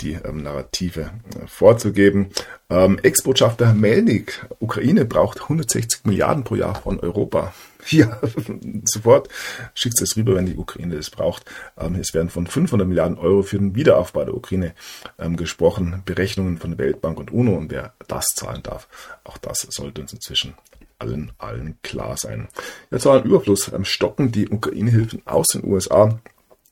S1: die ähm, Narrative äh, vorzugeben. Ähm, Ex-Botschafter Melnik, Ukraine braucht 160 Milliarden pro Jahr von Europa. *laughs* Ja, *laughs* sofort schickt es rüber, wenn die Ukraine es braucht. Ähm, es werden von 500 Milliarden Euro für den Wiederaufbau der Ukraine ähm, gesprochen. Berechnungen von Weltbank und UNO und wer das zahlen darf, auch das sollte uns inzwischen allen, allen klar sein. Ja, zu einem Überfluss ähm, stocken die Ukraine-Hilfen aus den USA.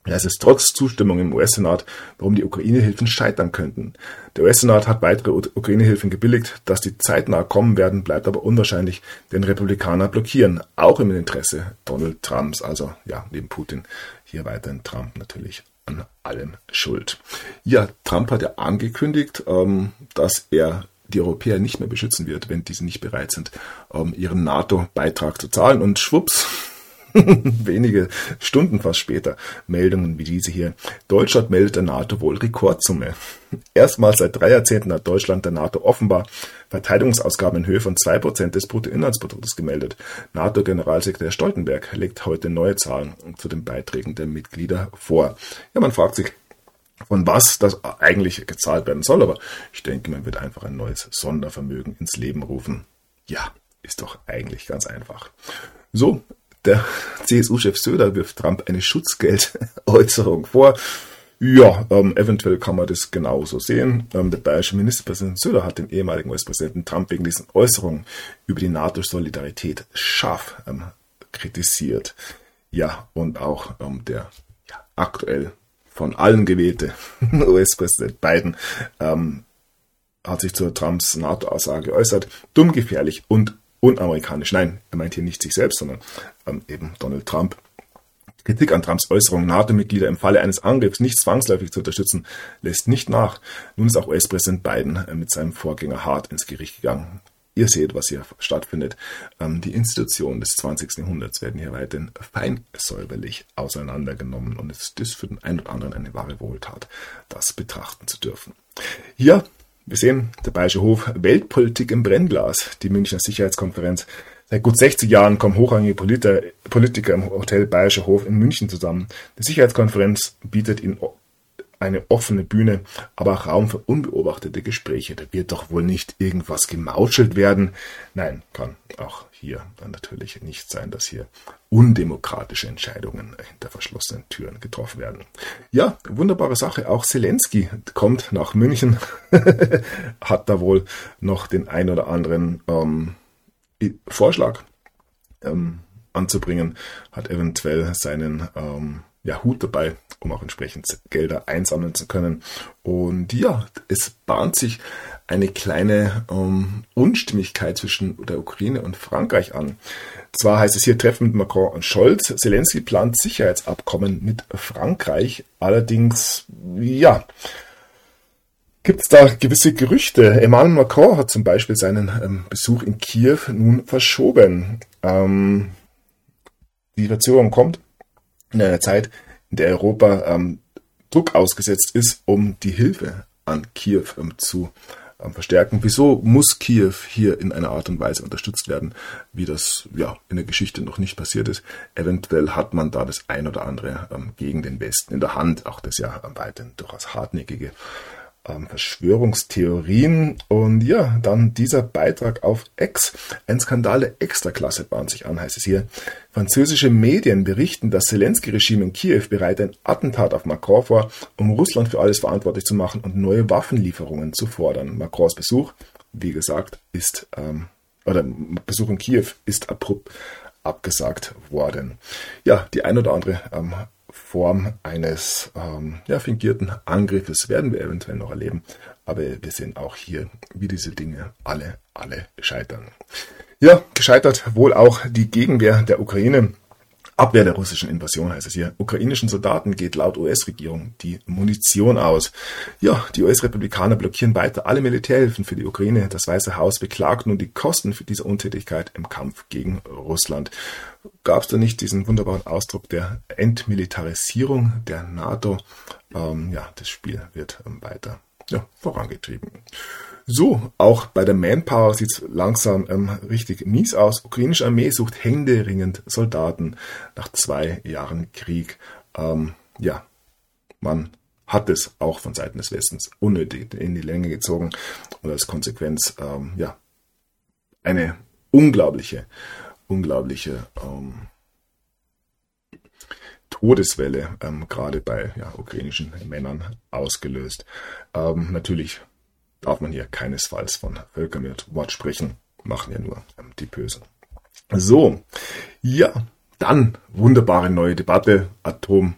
S1: Ja, es ist trotz Zustimmung im US-Senat, warum die Ukraine-Hilfen scheitern könnten. Der US-Senat hat weitere Ukraine-Hilfen gebilligt. Dass die zeitnah kommen werden, bleibt aber unwahrscheinlich, denn Republikaner blockieren, auch im Interesse Donald Trumps, also ja, neben Putin, hier weiterhin Trump natürlich an allem schuld. Ja, Trump hat ja angekündigt, ähm, dass er die Europäer nicht mehr beschützen wird, wenn diese nicht bereit sind, um ihren NATO-Beitrag zu zahlen. Und schwupps, *laughs* wenige Stunden fast später, Meldungen wie diese hier. Deutschland meldet der NATO wohl Rekordsumme. Erstmals seit drei Jahrzehnten hat Deutschland der NATO offenbar Verteidigungsausgaben in Höhe von zwei Prozent des Bruttoinlandsproduktes gemeldet. NATO-Generalsekretär Stoltenberg legt heute neue Zahlen zu den Beiträgen der Mitglieder vor. Ja, man fragt sich, von was das eigentlich gezahlt werden soll. Aber ich denke, man wird einfach ein neues Sondervermögen ins Leben rufen. Ja, ist doch eigentlich ganz einfach. So, der *laughs* CSU-Chef Söder wirft Trump eine Schutzgeldäußerung vor. Ja, ähm, eventuell kann man das genauso sehen. Ähm, der bayerische Ministerpräsident Söder hat den ehemaligen US-Präsidenten Trump wegen diesen Äußerungen über die NATO-Solidarität scharf ähm, kritisiert. Ja, und auch ähm, der ja, aktuell von allen gewählte *laughs* US-Präsident Biden ähm, hat sich zur Trumps NATO-Aussage geäußert. Dumm, gefährlich und unamerikanisch. Nein, er meint hier nicht sich selbst, sondern ähm, eben Donald Trump. Kritik an Trumps Äußerung, NATO-Mitglieder im Falle eines Angriffs nicht zwangsläufig zu unterstützen, lässt nicht nach. Nun ist auch US-Präsident Biden äh, mit seinem Vorgänger hart ins Gericht gegangen. Ihr seht, was hier stattfindet. Ähm, die Institutionen des 20. Jahrhunderts werden hier weiterhin fein säuberlich auseinandergenommen und es ist für den einen oder anderen eine wahre Wohltat, das betrachten zu dürfen. Ja, wir sehen, der Bayerische Hof, Weltpolitik im Brennglas, die Münchner Sicherheitskonferenz. Seit gut 60 Jahren kommen hochrangige Politiker, Politiker im Hotel Bayerischer Hof in München zusammen. Die Sicherheitskonferenz bietet ihnen eine offene Bühne, aber auch Raum für unbeobachtete Gespräche. Da wird doch wohl nicht irgendwas gemauschelt werden. Nein, kann auch hier dann natürlich nicht sein, dass hier undemokratische Entscheidungen hinter verschlossenen Türen getroffen werden. Ja, wunderbare Sache. Auch Zelensky kommt nach München, *laughs* hat da wohl noch den ein oder anderen ähm, Vorschlag ähm, anzubringen, hat eventuell seinen ähm, ja, Hut dabei, um auch entsprechend Gelder einsammeln zu können. Und ja, es bahnt sich eine kleine ähm, Unstimmigkeit zwischen der Ukraine und Frankreich an. Zwar heißt es hier Treffen mit Macron und Scholz. Zelensky plant Sicherheitsabkommen mit Frankreich. Allerdings, ja, gibt es da gewisse Gerüchte. Emmanuel Macron hat zum Beispiel seinen ähm, Besuch in Kiew nun verschoben. Ähm, die Verzögerung kommt in einer Zeit, in der Europa ähm, Druck ausgesetzt ist, um die Hilfe an Kiew ähm, zu ähm, verstärken. Wieso muss Kiew hier in einer Art und Weise unterstützt werden, wie das ja in der Geschichte noch nicht passiert ist? Eventuell hat man da das ein oder andere ähm, gegen den Westen in der Hand, auch das ja weiterhin durchaus hartnäckige ähm, Verschwörungstheorien. Und ja, dann dieser Beitrag auf X. Ein Skandal der Extraklasse bahnt sich an, heißt es hier. Französische Medien berichten, das Zelensky-Regime in Kiew bereitet ein Attentat auf Macron vor, um Russland für alles verantwortlich zu machen und neue Waffenlieferungen zu fordern. Macrons Besuch, wie gesagt, ist, ähm, oder Besuch in Kiew ist abrupt abgesagt worden. Ja, die ein oder andere ähm, Form eines ähm, ja, fingierten Angriffes werden wir eventuell noch erleben. Aber wir sehen auch hier, wie diese Dinge alle, alle scheitern. Ja, gescheitert wohl auch die Gegenwehr der Ukraine. Abwehr der russischen Invasion heißt es hier. Ukrainischen Soldaten geht laut US-Regierung die Munition aus. Ja, die US-Republikaner blockieren weiter alle Militärhilfen für die Ukraine. Das Weiße Haus beklagt nun die Kosten für diese Untätigkeit im Kampf gegen Russland. Gab es da nicht diesen wunderbaren Ausdruck der Entmilitarisierung der NATO? Ähm, ja, das Spiel wird weiter ja, vorangetrieben. So, auch bei der Manpower sieht es langsam ähm, richtig mies aus. Ukrainische Armee sucht händeringend Soldaten nach zwei Jahren Krieg. Ähm, ja, man hat es auch von Seiten des Westens unnötig in die Länge gezogen und als Konsequenz ähm, ja eine unglaubliche, unglaubliche ähm, Todeswelle ähm, gerade bei ja, ukrainischen Männern ausgelöst. Ähm, natürlich darf man hier keinesfalls von Völkermord sprechen, machen ja nur ähm, die Bösen. So, ja, dann wunderbare neue Debatte, Atomkraft,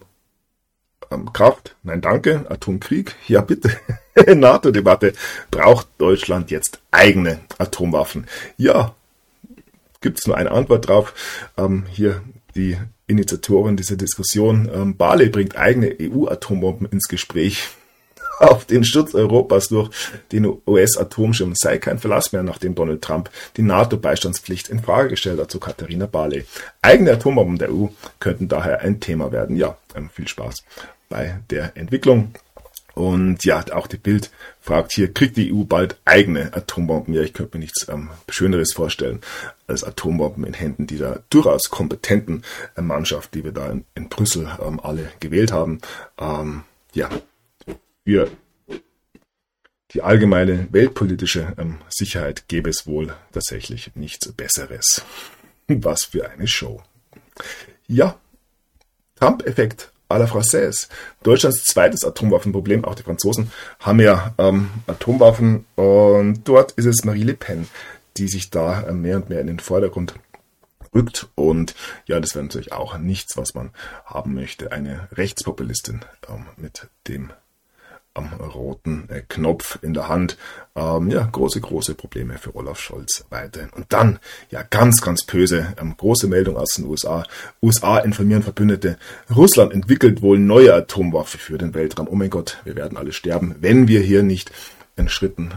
S1: ähm, nein danke, Atomkrieg, ja bitte, *laughs* NATO-Debatte, braucht Deutschland jetzt eigene Atomwaffen? Ja, gibt es nur eine Antwort drauf. Ähm, hier die Initiatorin dieser Diskussion, ähm, Barley bringt eigene EU-Atombomben ins Gespräch *laughs* auf den Sturz Europas durch den US-Atomschirm sei kein Verlass mehr, nachdem Donald Trump die NATO-Beistandspflicht in Frage gestellt hat, zu Katharina Barley. Eigene Atombomben der EU könnten daher ein Thema werden. Ja, ähm, viel Spaß bei der Entwicklung. Und ja, auch die Bild fragt hier, kriegt die EU bald eigene Atombomben? Ja, ich könnte mir nichts ähm, Schöneres vorstellen als Atombomben in Händen dieser durchaus kompetenten äh, Mannschaft, die wir da in, in Brüssel ähm, alle gewählt haben. Ähm, ja, für die allgemeine weltpolitische ähm, Sicherheit gäbe es wohl tatsächlich nichts Besseres. *laughs* Was für eine Show. Ja, Trump-Effekt à la Française. Deutschlands zweites Atomwaffenproblem, auch die Franzosen haben ja ähm, Atomwaffen und dort ist es Marie Le Pen, die sich da äh, mehr und mehr in den Vordergrund rückt. Und ja, das wäre natürlich auch nichts, was man haben möchte. Eine Rechtspopulistin ähm, mit dem am roten äh, Knopf in der Hand. Ähm, ja, große, große Probleme für Olaf Scholz weiterhin. Und dann, ja, ganz, ganz böse, ähm, große Meldung aus den USA. USA informieren Verbündete. Russland entwickelt wohl neue Atomwaffe für den Weltraum. Oh mein Gott, wir werden alle sterben, wenn wir hier nicht in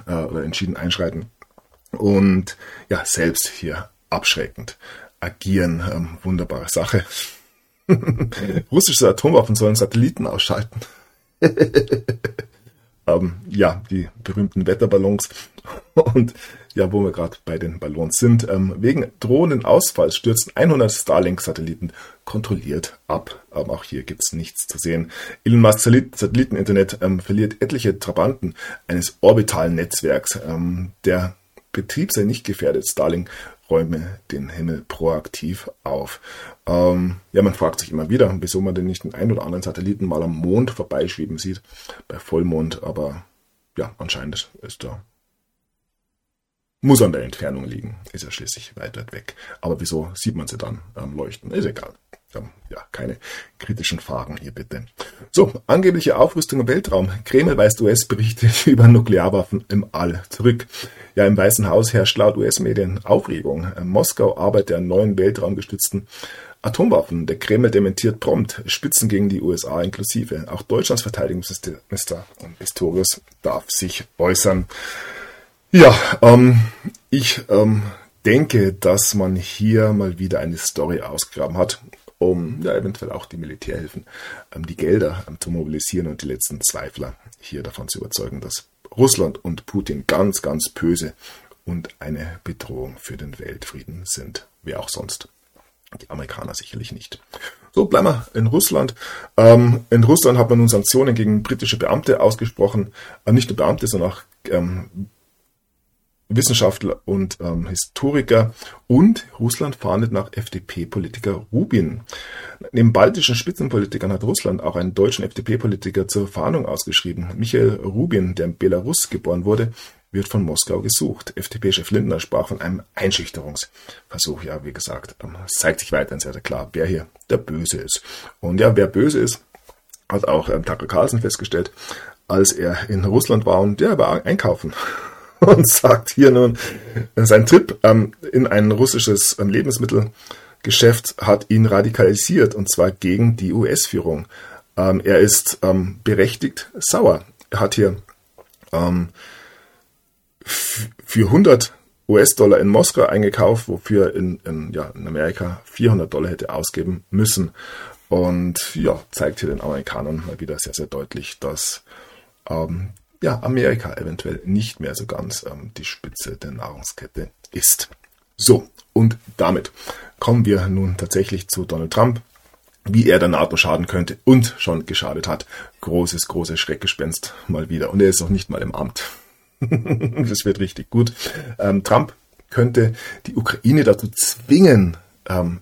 S1: äh, oder entschieden einschreiten. Und ja, selbst hier abschreckend agieren. Ähm, wunderbare Sache. *laughs* Russische Atomwaffen sollen Satelliten ausschalten. *laughs* ähm, ja, die berühmten Wetterballons. *laughs* Und ja, wo wir gerade bei den Ballons sind, ähm, wegen drohenden Ausfalls stürzen 100 Starlink-Satelliten kontrolliert ab. Aber auch hier gibt es nichts zu sehen. Elon Musk Satelliteninternet ähm, verliert etliche Trabanten eines orbitalen Netzwerks. Ähm, der Betrieb sei nicht gefährdet. Starlink räume den Himmel proaktiv auf. Ähm, ja, man fragt sich immer wieder, wieso man denn nicht den ein oder anderen Satelliten mal am Mond vorbeischweben sieht, bei Vollmond, aber ja, anscheinend ist da. Muss an der Entfernung liegen, ist ja schließlich weit, weit weg. Aber wieso sieht man sie dann ähm, leuchten? Ist egal. Ja, keine kritischen Fragen hier bitte. So, angebliche Aufrüstung im Weltraum. Kreml weist US-Berichte *laughs* über Nuklearwaffen im All zurück. Ja, im Weißen Haus herrscht laut US-Medien Aufregung. Moskau arbeitet an neuen weltraumgestützten Atomwaffen. Der Kreml dementiert prompt. Spitzen gegen die USA inklusive. Auch Deutschlands Verteidigungsminister Pistorius darf sich äußern. Ja, ähm, ich ähm, denke, dass man hier mal wieder eine Story ausgegraben hat um ja, eventuell auch die Militärhilfen, ähm, die Gelder ähm, zu mobilisieren und die letzten Zweifler hier davon zu überzeugen, dass Russland und Putin ganz, ganz böse und eine Bedrohung für den Weltfrieden sind. Wer auch sonst. Die Amerikaner sicherlich nicht. So, bleiben wir in Russland. Ähm, in Russland hat man nun Sanktionen gegen britische Beamte ausgesprochen. Äh, nicht nur Beamte, sondern auch ähm, Wissenschaftler und ähm, Historiker und Russland fahndet nach FDP-Politiker Rubin. Neben baltischen Spitzenpolitikern hat Russland auch einen deutschen FDP-Politiker zur Fahndung ausgeschrieben. Michael Rubin, der in Belarus geboren wurde, wird von Moskau gesucht. FDP-Chef Lindner sprach von einem Einschüchterungsversuch. Ja, wie gesagt, ähm, es zeigt sich weiterhin sehr, klar, wer hier der Böse ist. Und ja, wer böse ist, hat auch ähm, Tucker Carlson festgestellt, als er in Russland war und der war einkaufen *laughs* und sagt hier nun, sein Trip ähm, in ein russisches Lebensmittelgeschäft hat ihn radikalisiert und zwar gegen die US-Führung. Ähm, er ist ähm, berechtigt sauer. Er hat hier ähm, für 100 US-Dollar in Moskau eingekauft, wofür in, in, ja, in Amerika 400 Dollar hätte ausgeben müssen. Und ja, zeigt hier den Amerikanern mal wieder sehr, sehr deutlich, dass ähm, ja, Amerika eventuell nicht mehr so ganz ähm, die Spitze der Nahrungskette ist. So, und damit kommen wir nun tatsächlich zu Donald Trump, wie er der NATO schaden könnte und schon geschadet hat. Großes, großes Schreckgespenst mal wieder. Und er ist noch nicht mal im Amt. *laughs* das wird richtig gut. Ähm, Trump könnte die Ukraine dazu zwingen, ähm,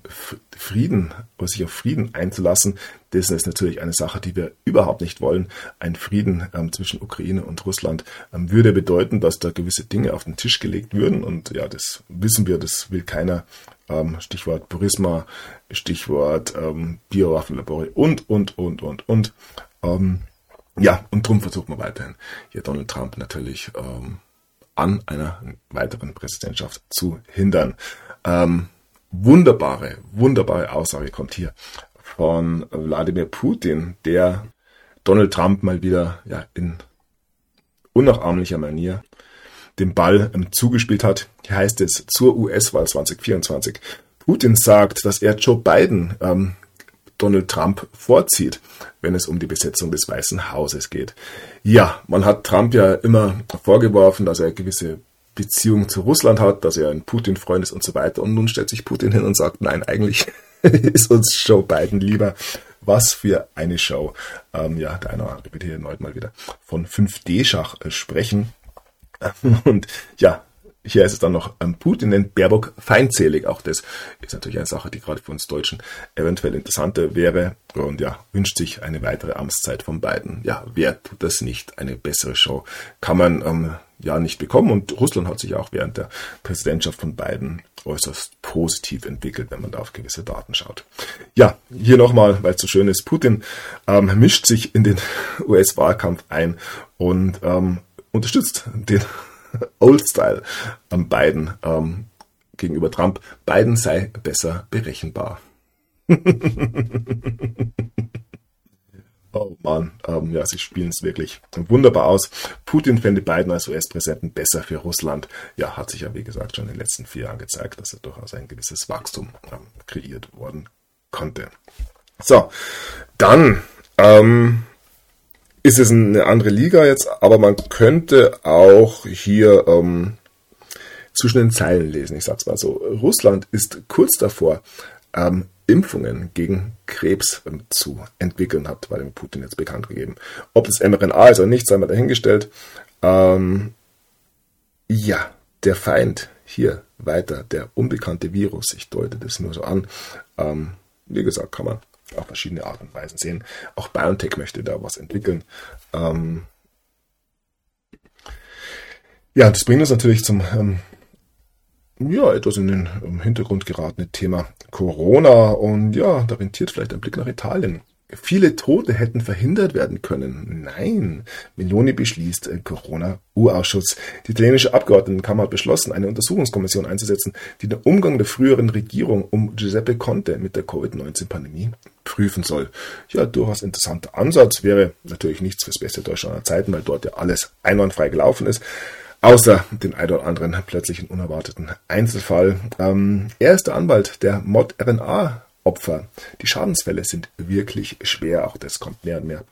S1: Frieden sich auf Frieden einzulassen, das ist natürlich eine Sache, die wir überhaupt nicht wollen. Ein Frieden ähm, zwischen Ukraine und Russland ähm, würde bedeuten, dass da gewisse Dinge auf den Tisch gelegt würden. Und ja, das wissen wir, das will keiner. Ähm, Stichwort Burisma, Stichwort ähm, Biowaffenlabore und, und, und, und, und. Ähm, ja, und darum versucht man weiterhin hier Donald Trump natürlich ähm, an einer weiteren Präsidentschaft zu hindern. Ähm, wunderbare, wunderbare Aussage kommt hier von Wladimir Putin, der Donald Trump mal wieder ja, in unnachahmlicher Manier den Ball ähm, zugespielt hat. Hier heißt es zur US-Wahl 2024. Putin sagt, dass er Joe Biden ähm, Donald Trump vorzieht, wenn es um die Besetzung des Weißen Hauses geht. Ja, man hat Trump ja immer vorgeworfen, dass er gewisse Beziehung zu Russland hat, dass er ein Putin-Freund ist und so weiter. Und nun stellt sich Putin hin und sagt, nein, eigentlich *laughs* ist uns Joe Biden lieber. Was für eine Show. Ähm, ja, der eine oder andere wird hier erneut mal wieder von 5D-Schach äh, sprechen. *laughs* Und ja, hier ist es dann noch, ähm, Putin nennt Baerbock feindselig. Auch das ist natürlich eine Sache, die gerade für uns Deutschen eventuell interessanter wäre. Und ja, wünscht sich eine weitere Amtszeit von beiden. Ja, wer tut das nicht? Eine bessere Show kann man ähm, ja nicht bekommen. Und Russland hat sich auch während der Präsidentschaft von Biden äußerst positiv entwickelt, wenn man da auf gewisse Daten schaut. Ja, hier nochmal, weil es so schön ist, Putin ähm, mischt sich in den *laughs* US-Wahlkampf ein und ähm, unterstützt den *laughs* Old Style am Biden ähm, gegenüber Trump. Biden sei besser berechenbar. *laughs* oh Mann, ähm, ja, sie spielen es wirklich wunderbar aus. Putin fände Biden als US-Präsidenten besser für Russland. Ja, hat sich ja, wie gesagt, schon in den letzten vier Jahren gezeigt, dass er durchaus ein gewisses Wachstum ähm, kreiert worden konnte. So, dann ähm, ist es eine andere Liga jetzt, aber man könnte auch hier ähm, zwischen den Zeilen lesen. Ich sag's mal so. Russland ist kurz davor, ähm, Impfungen gegen Krebs ähm, zu entwickeln, hat Vladimir Putin jetzt bekannt gegeben. Ob es mRNA ist oder nicht, sei mal dahingestellt. Ähm, ja, der Feind hier weiter, der unbekannte Virus, ich deute das nur so an. Ähm, wie gesagt, kann man auf verschiedene Arten und Weisen sehen. Auch BioNTech möchte da was entwickeln. Ähm ja, das bringt uns natürlich zum ähm, ja, etwas in den Hintergrund geratene Thema Corona und ja, da rentiert vielleicht ein Blick nach Italien. Viele Tote hätten verhindert werden können. Nein, Meloni beschließt äh, Corona-Urausschuss. Die italienische Abgeordnetenkammer hat beschlossen, eine Untersuchungskommission einzusetzen, die den Umgang der früheren Regierung um Giuseppe Conte mit der Covid-19-Pandemie prüfen soll. Ja, durchaus interessanter Ansatz. Wäre natürlich nichts fürs beste Deutschland Zeiten, weil dort ja alles einwandfrei gelaufen ist. Außer den ein oder anderen plötzlichen unerwarteten Einzelfall. Ähm, er ist der Anwalt der Mod-RNA Opfer. Die Schadensfälle sind wirklich schwer, auch das kommt mehr und mehr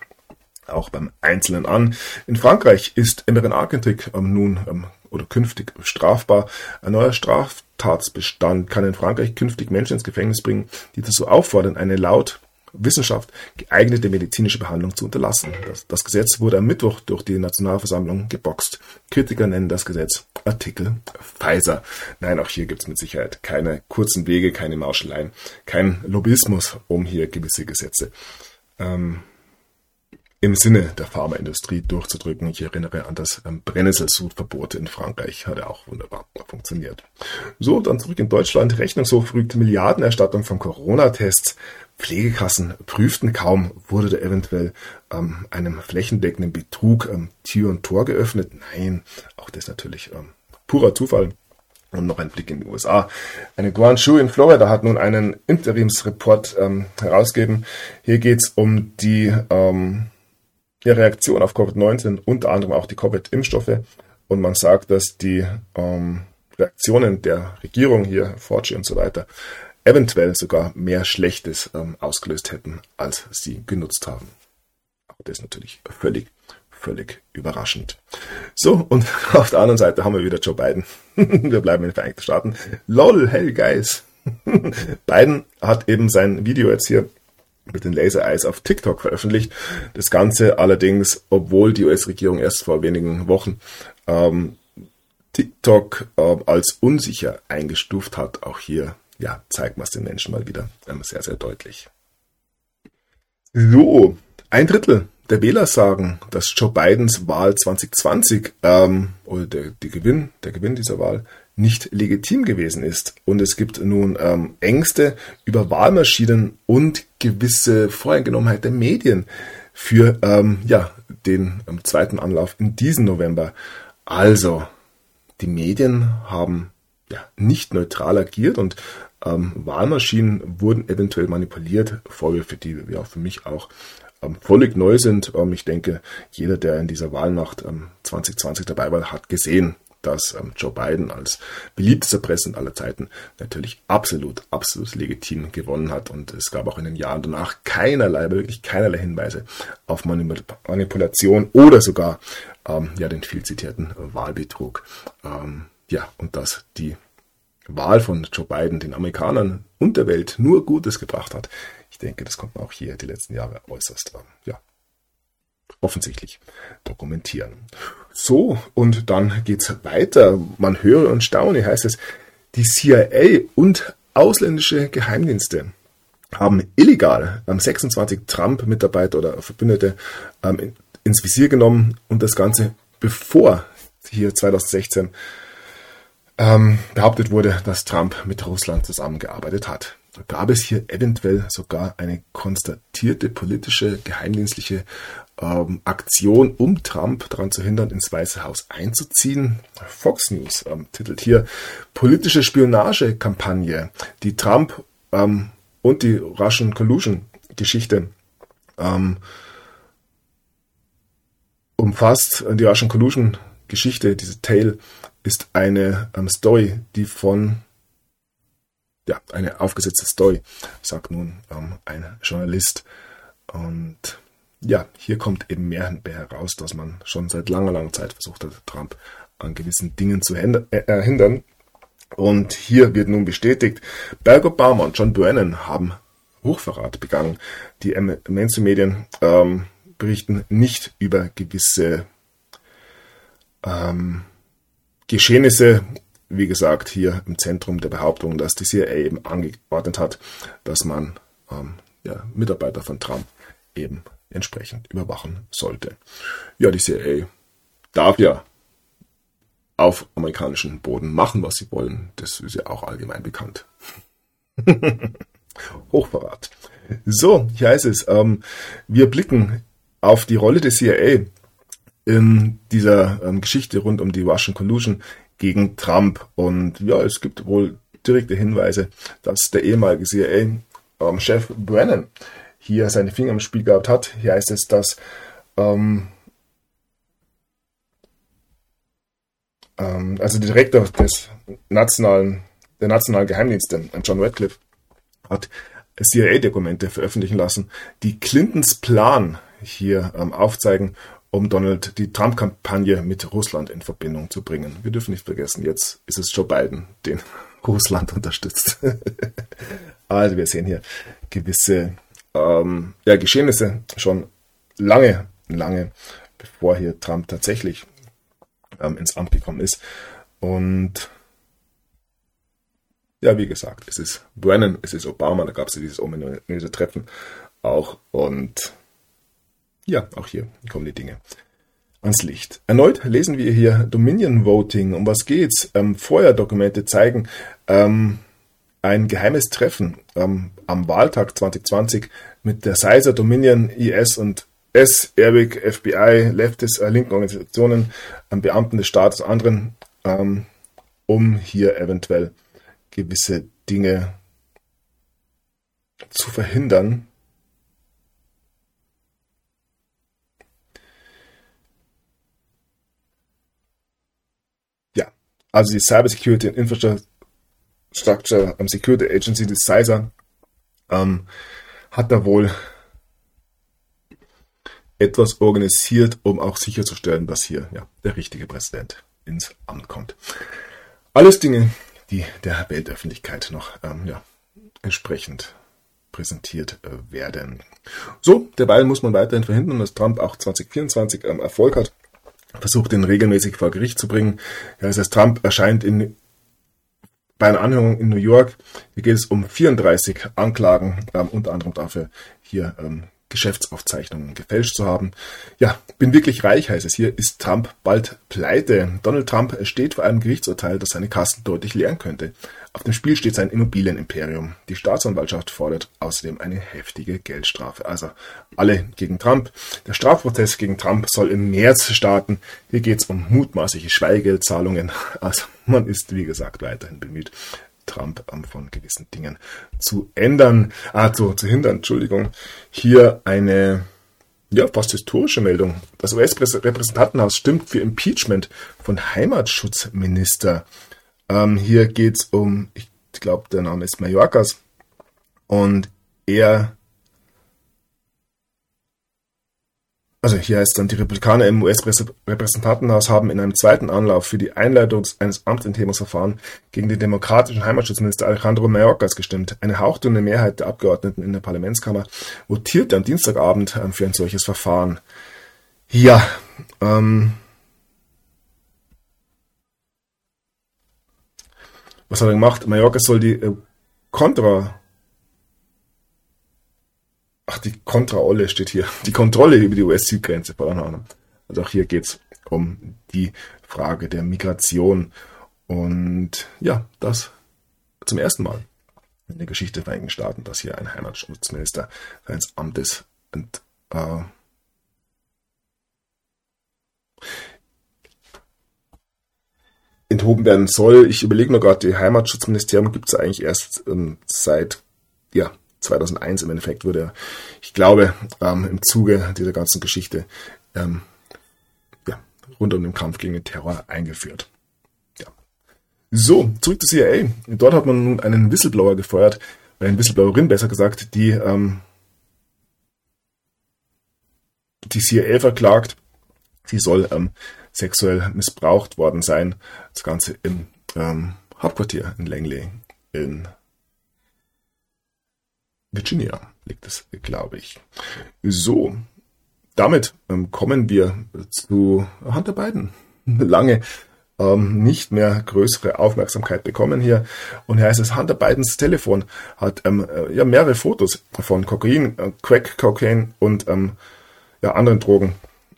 S1: auch beim Einzelnen an. In Frankreich ist mRNA-Kritik ähm, nun ähm, oder künftig strafbar. Ein neuer Straftatsbestand kann in Frankreich künftig Menschen ins Gefängnis bringen, die dazu auffordern, eine laut Wissenschaft geeignete medizinische Behandlung zu unterlassen. Das, das, Gesetz wurde am Mittwoch durch die Nationalversammlung geboxt. Kritiker nennen das Gesetz Artikel Pfizer. Nein, auch hier gibt es mit Sicherheit keine kurzen Wege, keine Mauscheleien, kein Lobbyismus um hier gewisse Gesetze ähm, im Sinne der Pharmaindustrie durchzudrücken. Ich erinnere an das ähm, Brennnesselsudverbot in Frankreich, hat ja auch wunderbar funktioniert. So, dann zurück in Deutschland. Rechnungshof rügt Milliardenerstattung von Corona-Tests. Pflegekassen prüften kaum, wurde da eventuell ähm, einem flächendeckenden Betrug ähm, Tür und Tor geöffnet. Nein, auch das natürlich ähm, purer Zufall. Und noch ein Blick in die USA. Eine Guangzhou in Florida hat nun einen Interimsreport ähm, herausgegeben. Hier geht es um die, ähm, die Reaktion auf Covid-19, unter anderem auch die Covid-Impfstoffe. Und man sagt, dass die ähm, Reaktionen der Regierung hier, Forgy und so weiter, eventuell sogar mehr Schlechtes ähm, ausgelöst hätten, als sie genutzt haben. Auch das ist natürlich völlig, völlig überraschend. So, und *laughs* auf der anderen Seite haben wir wieder Joe Biden. *laughs* wir bleiben in den Vereinigten Staaten. LOL, hey guys. *laughs* Biden hat eben sein Video jetzt hier mit den Laser Eyes auf TikTok veröffentlicht. Das Ganze allerdings, obwohl die US-Regierung erst vor wenigen Wochen ähm, TikTok äh, als unsicher eingestuft hat. Auch hier ja, zeigen wir es den Menschen mal wieder sehr, sehr deutlich. So, ein Drittel der Wähler sagen, dass Joe Bidens Wahl 2020 ähm, oder der, die Gewinn, der Gewinn dieser Wahl nicht legitim gewesen ist. Und es gibt nun ähm, Ängste über Wahlmaschinen und gewisse Voreingenommenheit der Medien für ähm, ja, den ähm, zweiten Anlauf in diesem November. Also, die Medien haben ja, nicht neutral agiert und ähm, Wahlmaschinen wurden eventuell manipuliert. Vorwürfe, die ja für mich auch ähm, völlig neu sind. Ähm, ich denke, jeder, der in dieser Wahlnacht 2020 ähm, dabei war, hat gesehen, dass ähm, Joe Biden als beliebtester Präsident aller Zeiten natürlich absolut, absolut legitim gewonnen hat. Und es gab auch in den Jahren danach keinerlei, wirklich keinerlei Hinweise auf Manipulation oder sogar ähm, ja, den viel zitierten Wahlbetrug. Ähm, ja, und dass die Wahl von Joe Biden den Amerikanern und der Welt nur Gutes gebracht hat. Ich denke, das konnte man auch hier die letzten Jahre äußerst ja, offensichtlich dokumentieren. So, und dann geht's weiter. Man höre und staune, heißt es, die CIA und ausländische Geheimdienste haben illegal 26 Trump-Mitarbeiter oder Verbündete ähm, ins Visier genommen und das Ganze bevor hier 2016 ähm, behauptet wurde, dass Trump mit Russland zusammengearbeitet hat. Gab es hier eventuell sogar eine konstatierte politische, geheimdienstliche ähm, Aktion, um Trump daran zu hindern, ins Weiße Haus einzuziehen? Fox News ähm, titelt hier politische Spionagekampagne, die Trump ähm, und die Russian Collusion Geschichte ähm, umfasst. Die Russian Collusion Geschichte, diese Tale, ist eine ähm, Story, die von ja, eine aufgesetzte Story, sagt nun ähm, ein Journalist. Und ja, hier kommt eben mehr heraus, dass man schon seit langer, langer Zeit versucht hat, Trump an gewissen Dingen zu äh, hindern. Und hier wird nun bestätigt, Barack Obama und John Brennan haben Hochverrat begangen. Die Mainstream-Medien ähm, berichten nicht über gewisse ähm, Geschehnisse, wie gesagt, hier im Zentrum der Behauptung, dass die CIA eben angeordnet hat, dass man ähm, ja, Mitarbeiter von Trump eben entsprechend überwachen sollte. Ja, die CIA darf ja auf amerikanischem Boden machen, was sie wollen. Das ist ja auch allgemein bekannt. *laughs* Hochverrat. So, hier heißt es, ähm, wir blicken auf die Rolle des CIA in dieser ähm, Geschichte rund um die Russian Collusion gegen Trump. Und ja, es gibt wohl direkte Hinweise, dass der ehemalige CIA-Chef ähm, Brennan hier seine Finger im Spiel gehabt hat. Hier heißt es, dass ähm, ähm, also der Direktor des nationalen, der nationalen Geheimdienste, John Radcliffe, hat CIA-Dokumente veröffentlichen lassen, die Clintons Plan hier ähm, aufzeigen, um Donald die Trump-Kampagne mit Russland in Verbindung zu bringen. Wir dürfen nicht vergessen, jetzt ist es Joe Biden, den *laughs* Russland unterstützt. *laughs* also wir sehen hier gewisse ähm, ja, Geschehnisse schon lange, lange bevor hier Trump tatsächlich ähm, ins Amt gekommen ist. Und ja, wie gesagt, es ist Brennan, es ist Obama, da gab es dieses ominöse Treffen auch. Und ja, auch hier kommen die Dinge ans Licht. Erneut lesen wir hier Dominion Voting. Um was geht's? Ähm, Vorher-Dokumente zeigen ähm, ein geheimes Treffen ähm, am Wahltag 2020 mit der Sizer Dominion IS und S, Airwick, FBI, Leftist, äh, linken Organisationen, ähm, Beamten des Staates, anderen, ähm, um hier eventuell gewisse Dinge zu verhindern, Also die Cyber Security and Infrastructure um, Security Agency, die CISA, ähm, hat da wohl etwas organisiert, um auch sicherzustellen, dass hier ja, der richtige Präsident ins Amt kommt. Alles Dinge, die der Weltöffentlichkeit noch ähm, ja, entsprechend präsentiert äh, werden. So, derweil muss man weiterhin verhindern, dass Trump auch 2024 ähm, Erfolg hat versucht, ihn regelmäßig vor Gericht zu bringen. Ja, das heißt, Trump erscheint in, bei einer Anhörung in New York. Hier geht es um 34 Anklagen, ähm, unter anderem dafür, hier ähm, Geschäftsaufzeichnungen gefälscht zu haben. Ja, bin wirklich reich, heißt es hier, ist Trump bald pleite. Donald Trump steht vor einem Gerichtsurteil, das seine Kassen deutlich leeren könnte. Auf dem Spiel steht sein Immobilienimperium. Die Staatsanwaltschaft fordert außerdem eine heftige Geldstrafe. Also alle gegen Trump. Der Strafprozess gegen Trump soll im März starten. Hier geht es um mutmaßliche Schweigeldzahlungen. Also man ist, wie gesagt, weiterhin bemüht, Trump von gewissen Dingen zu ändern, also zu hindern, Entschuldigung. Hier eine ja, fast historische Meldung. Das US-Repräsentantenhaus stimmt für Impeachment von Heimatschutzminister. Ähm, hier geht es um, ich glaube, der Name ist Mallorcas. Und er also hier heißt dann, die Republikaner im US-Repräsentantenhaus haben in einem zweiten Anlauf für die Einleitung eines Amtsenthebungsverfahrens gegen den demokratischen Heimatschutzminister Alejandro Mayorkas gestimmt. Eine hauchdünne Mehrheit der Abgeordneten in der Parlamentskammer votierte am Dienstagabend ähm, für ein solches Verfahren. Ja, ähm, was hat er gemacht? Mallorca soll die äh, Contra Ach, die Kontrolle steht hier. Die Kontrolle über die US-Südgrenze Also auch hier geht's um die Frage der Migration. Und ja, das zum ersten Mal in der Geschichte der Vereinigten Staaten, dass hier ein Heimatschutzminister seines Amtes ent, äh, enthoben werden soll. Ich überlege nur gerade, die Heimatschutzministerium gibt es eigentlich erst ähm, seit ja, 2001 im Endeffekt wurde er, ich glaube, ähm, im Zuge dieser ganzen Geschichte ähm, ja, rund um den Kampf gegen den Terror eingeführt. Ja. So, zurück zur CIA. Dort hat man nun einen Whistleblower gefeuert, eine Whistleblowerin besser gesagt, die ähm, die CIA verklagt. Sie soll ähm, sexuell missbraucht worden sein. Das Ganze im ähm, Hauptquartier in Langley in Virginia liegt es, glaube ich. So, damit ähm, kommen wir zu Hunter Biden. *laughs* Lange ähm, nicht mehr größere Aufmerksamkeit bekommen hier. Und hier heißt es, Hunter Bidens Telefon hat ähm, äh, ja mehrere Fotos von Kokain, äh, Crack, Cocaine und ähm, ja, anderen Drogen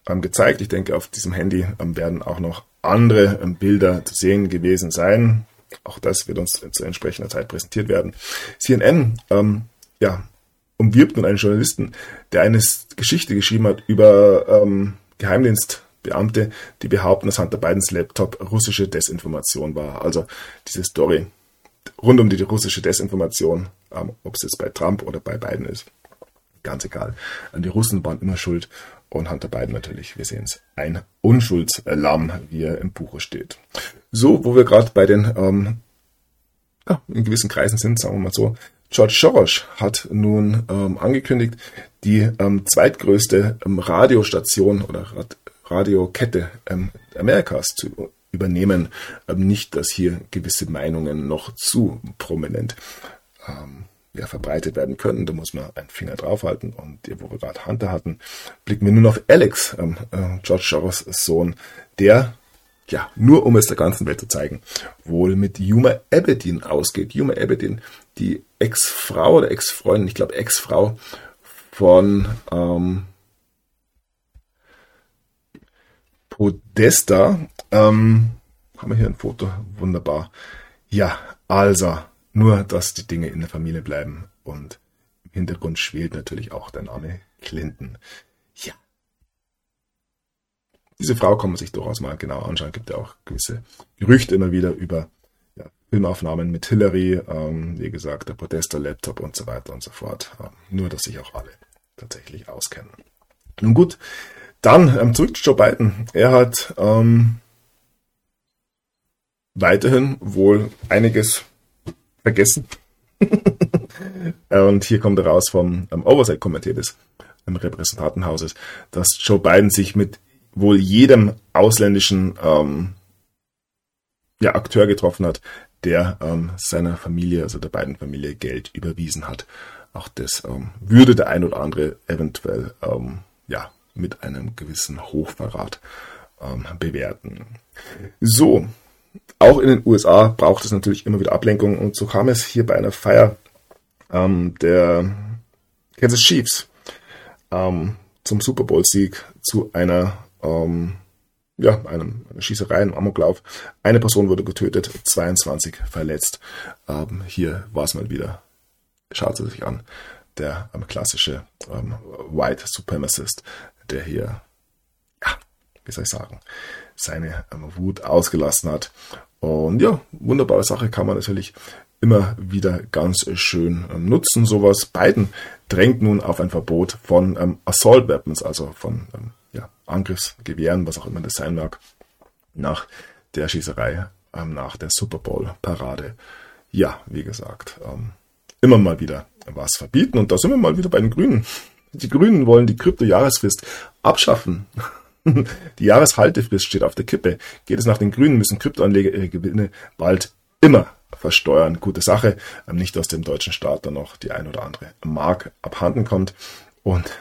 S1: ähm, gezeigt. Ich denke, auf diesem Handy ähm, werden auch noch andere ähm, Bilder zu sehen gewesen sein. Auch das wird uns zu entsprechender Zeit präsentiert werden. CNN ja, umwirbt nun einen Journalisten, der eine Geschichte geschrieben hat über ähm, Geheimdienstbeamte, die behaupten, dass Hunter Bidens Laptop russische Desinformation war. Also diese Story rund um die russische Desinformation, ähm, ob es jetzt bei Trump oder bei Biden ist, ganz egal. Die Russen waren immer schuld und Hunter Biden natürlich, wir sehen es, ein Unschuldslamm, wie er im Buche steht. So, wo wir gerade bei den ähm, ja, in gewissen Kreisen sind, sagen wir mal so, George Soros hat nun ähm, angekündigt, die ähm, zweitgrößte ähm, Radiostation oder Rad Radiokette ähm, Amerikas zu übernehmen. Ähm, nicht, dass hier gewisse Meinungen noch zu prominent ähm, ja, verbreitet werden können. Da muss man einen Finger draufhalten. Und wo wir gerade Hunter hatten, blicken wir nun auf Alex, äh, George Soros Sohn, der ja, nur um es der ganzen Welt zu zeigen, wohl mit Yuma Abedin ausgeht. Yuma Abedin, die Ex-Frau oder Ex-Freundin, ich glaube Ex-Frau von ähm, Podesta. Ähm, haben wir hier ein Foto? Wunderbar. Ja, also, nur, dass die Dinge in der Familie bleiben. Und im Hintergrund schwelt natürlich auch der Name Clinton. Ja, diese Frau kann man sich durchaus mal genau anschauen. Gibt ja auch gewisse Gerüchte immer wieder über Filmaufnahmen mit Hillary, ähm, wie gesagt, der Podesta-Laptop und so weiter und so fort. Ähm, nur, dass sich auch alle tatsächlich auskennen. Nun gut, dann ähm, zurück zu Joe Biden. Er hat ähm, weiterhin wohl einiges vergessen. *laughs* und hier kommt raus vom ähm, Oversight-Komitee des ähm, Repräsentantenhauses, dass Joe Biden sich mit wohl jedem ausländischen ähm, ja, Akteur getroffen hat, der ähm, seiner Familie, also der beiden Familie, Geld überwiesen hat. Auch das ähm, würde der ein oder andere eventuell ähm, ja, mit einem gewissen Hochverrat ähm, bewerten. So, auch in den USA braucht es natürlich immer wieder Ablenkung und so kam es hier bei einer Feier ähm, der Kansas Chiefs ähm, zum Super Bowl-Sieg zu einer ähm, ja, einem, eine Schießerei, einem Amoklauf. Eine Person wurde getötet, 22 verletzt. Ähm, hier war es mal wieder, schaut es sich an, der ähm, klassische ähm, White Supremacist, der hier, ja, wie soll ich sagen, seine ähm, Wut ausgelassen hat. Und ja, wunderbare Sache kann man natürlich immer wieder ganz schön nutzen. Sowas. Biden drängt nun auf ein Verbot von ähm, Assault Weapons, also von ähm, Angriffsgewehren, was auch immer das sein mag, nach der Schießerei, ähm, nach der Super Bowl-Parade. Ja, wie gesagt, ähm, immer mal wieder was verbieten. Und da sind wir mal wieder bei den Grünen. Die Grünen wollen die Krypto-Jahresfrist abschaffen. *laughs* Die Jahreshaltefrist steht auf der Kippe. Geht es nach den Grünen, müssen Kryptoanleger ihre Gewinne bald immer versteuern. Gute Sache. Nicht, dass dem deutschen Staat dann noch die ein oder andere Mark abhanden kommt. Und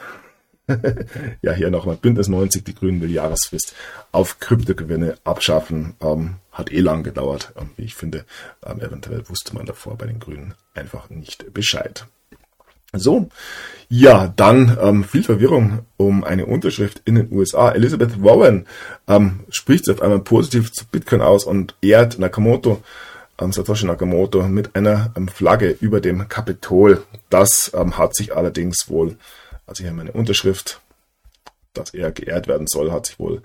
S1: *laughs* ja, hier nochmal Bündnis 90, die Grünen will Jahresfrist auf Kryptogewinne abschaffen. Ähm, hat eh lang gedauert, ähm, wie ich finde. Ähm, eventuell wusste man davor bei den Grünen einfach nicht Bescheid. So, ja, dann ähm, viel Verwirrung um eine Unterschrift in den USA. Elizabeth Warren ähm, spricht sich auf einmal positiv zu Bitcoin aus und ehrt Nakamoto, ähm, Satoshi Nakamoto, mit einer ähm, Flagge über dem Kapitol. Das ähm, hat sich allerdings wohl, also hier meine Unterschrift, dass er geehrt werden soll, hat sich wohl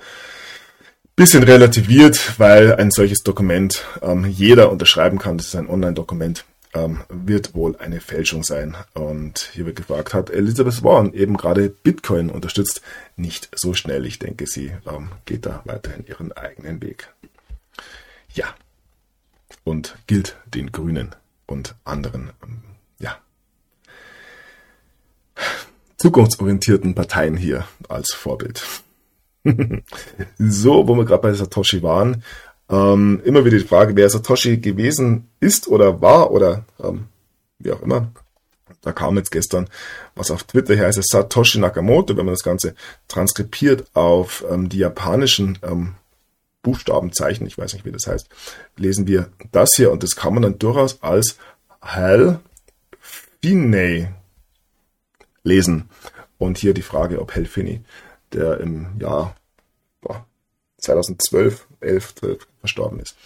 S1: bisschen relativiert, weil ein solches Dokument ähm, jeder unterschreiben kann. Das ist ein Online-Dokument ähm, wird wohl eine Fälschung sein. Und hier wird gefragt, hat Elizabeth Warren eben gerade Bitcoin unterstützt? Nicht so schnell. Ich denke, sie ähm, geht da weiterhin ihren eigenen Weg. Ja. Und gilt den Grünen und anderen, ähm, ja, zukunftsorientierten Parteien hier als Vorbild. *laughs* so, wo wir gerade bei Satoshi waren, ähm, immer wieder die Frage, wer Satoshi gewesen ist oder war oder ähm, wie auch immer. Da kam jetzt gestern was auf Twitter heißt Satoshi Nakamoto, wenn man das Ganze transkribiert auf ähm, die japanischen ähm, Buchstabenzeichen, ich weiß nicht, wie das heißt, lesen wir das hier und das kann man dann durchaus als Hal Finney lesen. Und hier die Frage, ob Hal Finney, der im Jahr 2012, 11, 12 verstorben ist.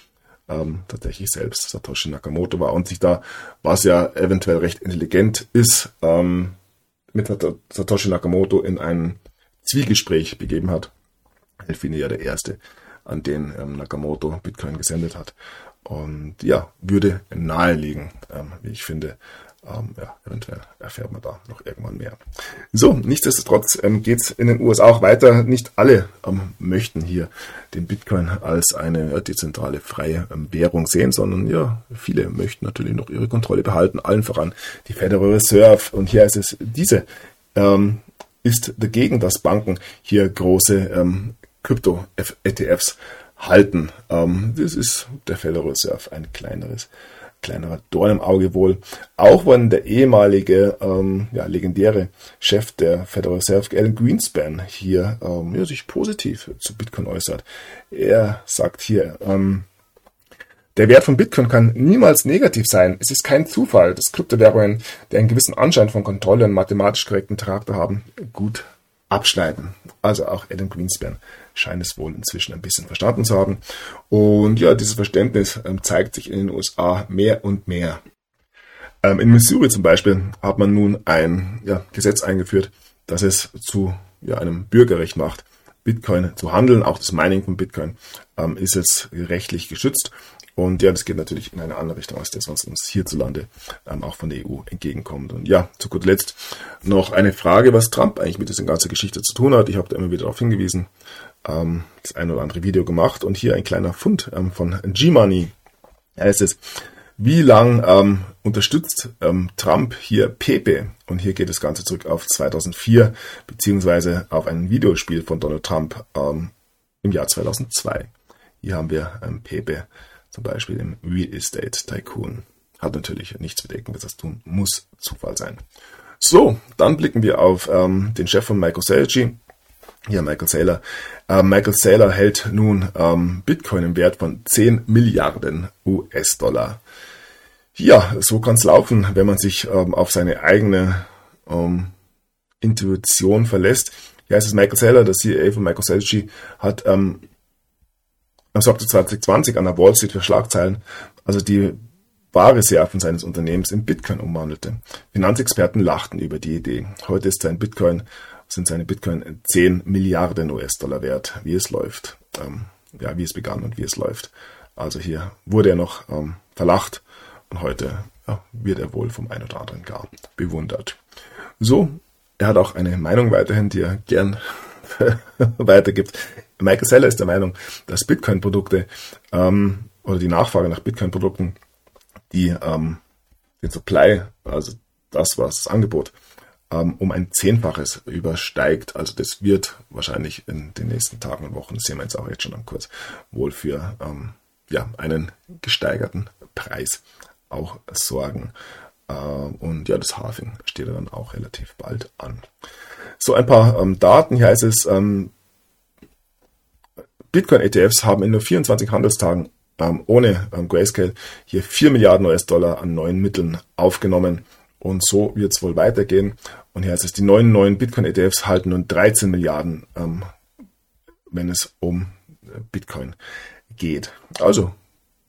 S1: Ähm, tatsächlich selbst Satoshi Nakamoto war und sich da, was ja eventuell recht intelligent ist, ähm, mit Satoshi Nakamoto in ein Zwiegespräch begeben hat. Elfine ja der Erste, an den ähm, Nakamoto Bitcoin gesendet hat. Und ja, würde naheliegen, ähm, wie ich finde, ähm, ja, eventuell erfährt man da noch irgendwann mehr. So, nichtsdestotrotz ähm, geht es in den USA auch weiter. Nicht alle ähm, möchten hier den Bitcoin als eine dezentrale freie ähm, Währung sehen, sondern ja, viele möchten natürlich noch ihre Kontrolle behalten, allen voran die Federal Reserve. Und hier ist es diese ähm, ist dagegen, dass Banken hier große ähm, Krypto-ETFs halten. Ähm, das ist der Federal Reserve ein kleineres kleinerer Dorn im Auge wohl. Auch wenn der ehemalige, ähm, ja, legendäre Chef der Federal Reserve, Alan Greenspan, hier ähm, ja, sich positiv zu Bitcoin äußert. Er sagt hier, ähm, der Wert von Bitcoin kann niemals negativ sein. Es ist kein Zufall, dass Kryptowährungen, die einen gewissen Anschein von Kontrolle und mathematisch korrekten Charakter haben, gut abschneiden. Also auch Adam Greenspan scheint es wohl inzwischen ein bisschen verstanden zu haben. Und ja, dieses Verständnis ähm, zeigt sich in den USA mehr und mehr. Ähm, in Missouri zum Beispiel hat man nun ein ja, Gesetz eingeführt, das es zu ja, einem Bürgerrecht macht, Bitcoin zu handeln. Auch das Mining von Bitcoin ähm, ist jetzt rechtlich geschützt. Und ja, das geht natürlich in eine andere Richtung, als das, was uns hierzulande ähm, auch von der EU entgegenkommt. Und ja, zu guter Letzt noch eine Frage, was Trump eigentlich mit dieser ganzen Geschichte zu tun hat. Ich habe da immer wieder darauf hingewiesen, ähm, das ein oder andere Video gemacht und hier ein kleiner Fund ähm, von G-Money heißt es, wie lang ähm, unterstützt ähm, Trump hier Pepe? Und hier geht das Ganze zurück auf 2004, beziehungsweise auf ein Videospiel von Donald Trump ähm, im Jahr 2002. Hier haben wir ähm, Pepe zum Beispiel im Real Estate Tycoon. Hat natürlich nichts mit irgendwas zu tun, muss Zufall sein. So, dann blicken wir auf ähm, den Chef von MicroStrategy. Hier Michael Saylor. Äh, Michael Saylor hält nun ähm, Bitcoin im Wert von 10 Milliarden US-Dollar. Ja, so kann es laufen, wenn man sich ähm, auf seine eigene ähm, Intuition verlässt. Heißt es Michael Saylor, der CEO von MicroStrategy, hat ähm, er sorgte 2020 an der Wall Street für Schlagzeilen, also die Barreserven seines Unternehmens in Bitcoin umwandelte. Finanzexperten lachten über die Idee. Heute ist sein Bitcoin, sind seine Bitcoin 10 Milliarden US-Dollar wert, wie es läuft. Ähm, ja, wie es begann und wie es läuft. Also hier wurde er noch ähm, verlacht und heute ja, wird er wohl vom einen oder anderen gar bewundert. So, er hat auch eine Meinung weiterhin, die er gern *laughs* weitergibt. Michael Seller ist der Meinung, dass Bitcoin-Produkte ähm, oder die Nachfrage nach Bitcoin-Produkten die ähm, den Supply, also das, was das Angebot, ähm, um ein Zehnfaches übersteigt. Also das wird wahrscheinlich in den nächsten Tagen und Wochen, sehen wir jetzt auch jetzt schon am Kurs, wohl für ähm, ja, einen gesteigerten Preis auch sorgen. Äh, und ja, das Halving steht dann auch relativ bald an. So ein paar ähm, Daten. Hier heißt es, ähm, Bitcoin-ETFs haben in nur 24 Handelstagen ähm, ohne ähm, Grayscale hier 4 Milliarden US-Dollar an neuen Mitteln aufgenommen. Und so wird es wohl weitergehen. Und hier heißt es, die neuen neuen Bitcoin-ETFs halten nun 13 Milliarden, ähm, wenn es um äh, Bitcoin geht. Also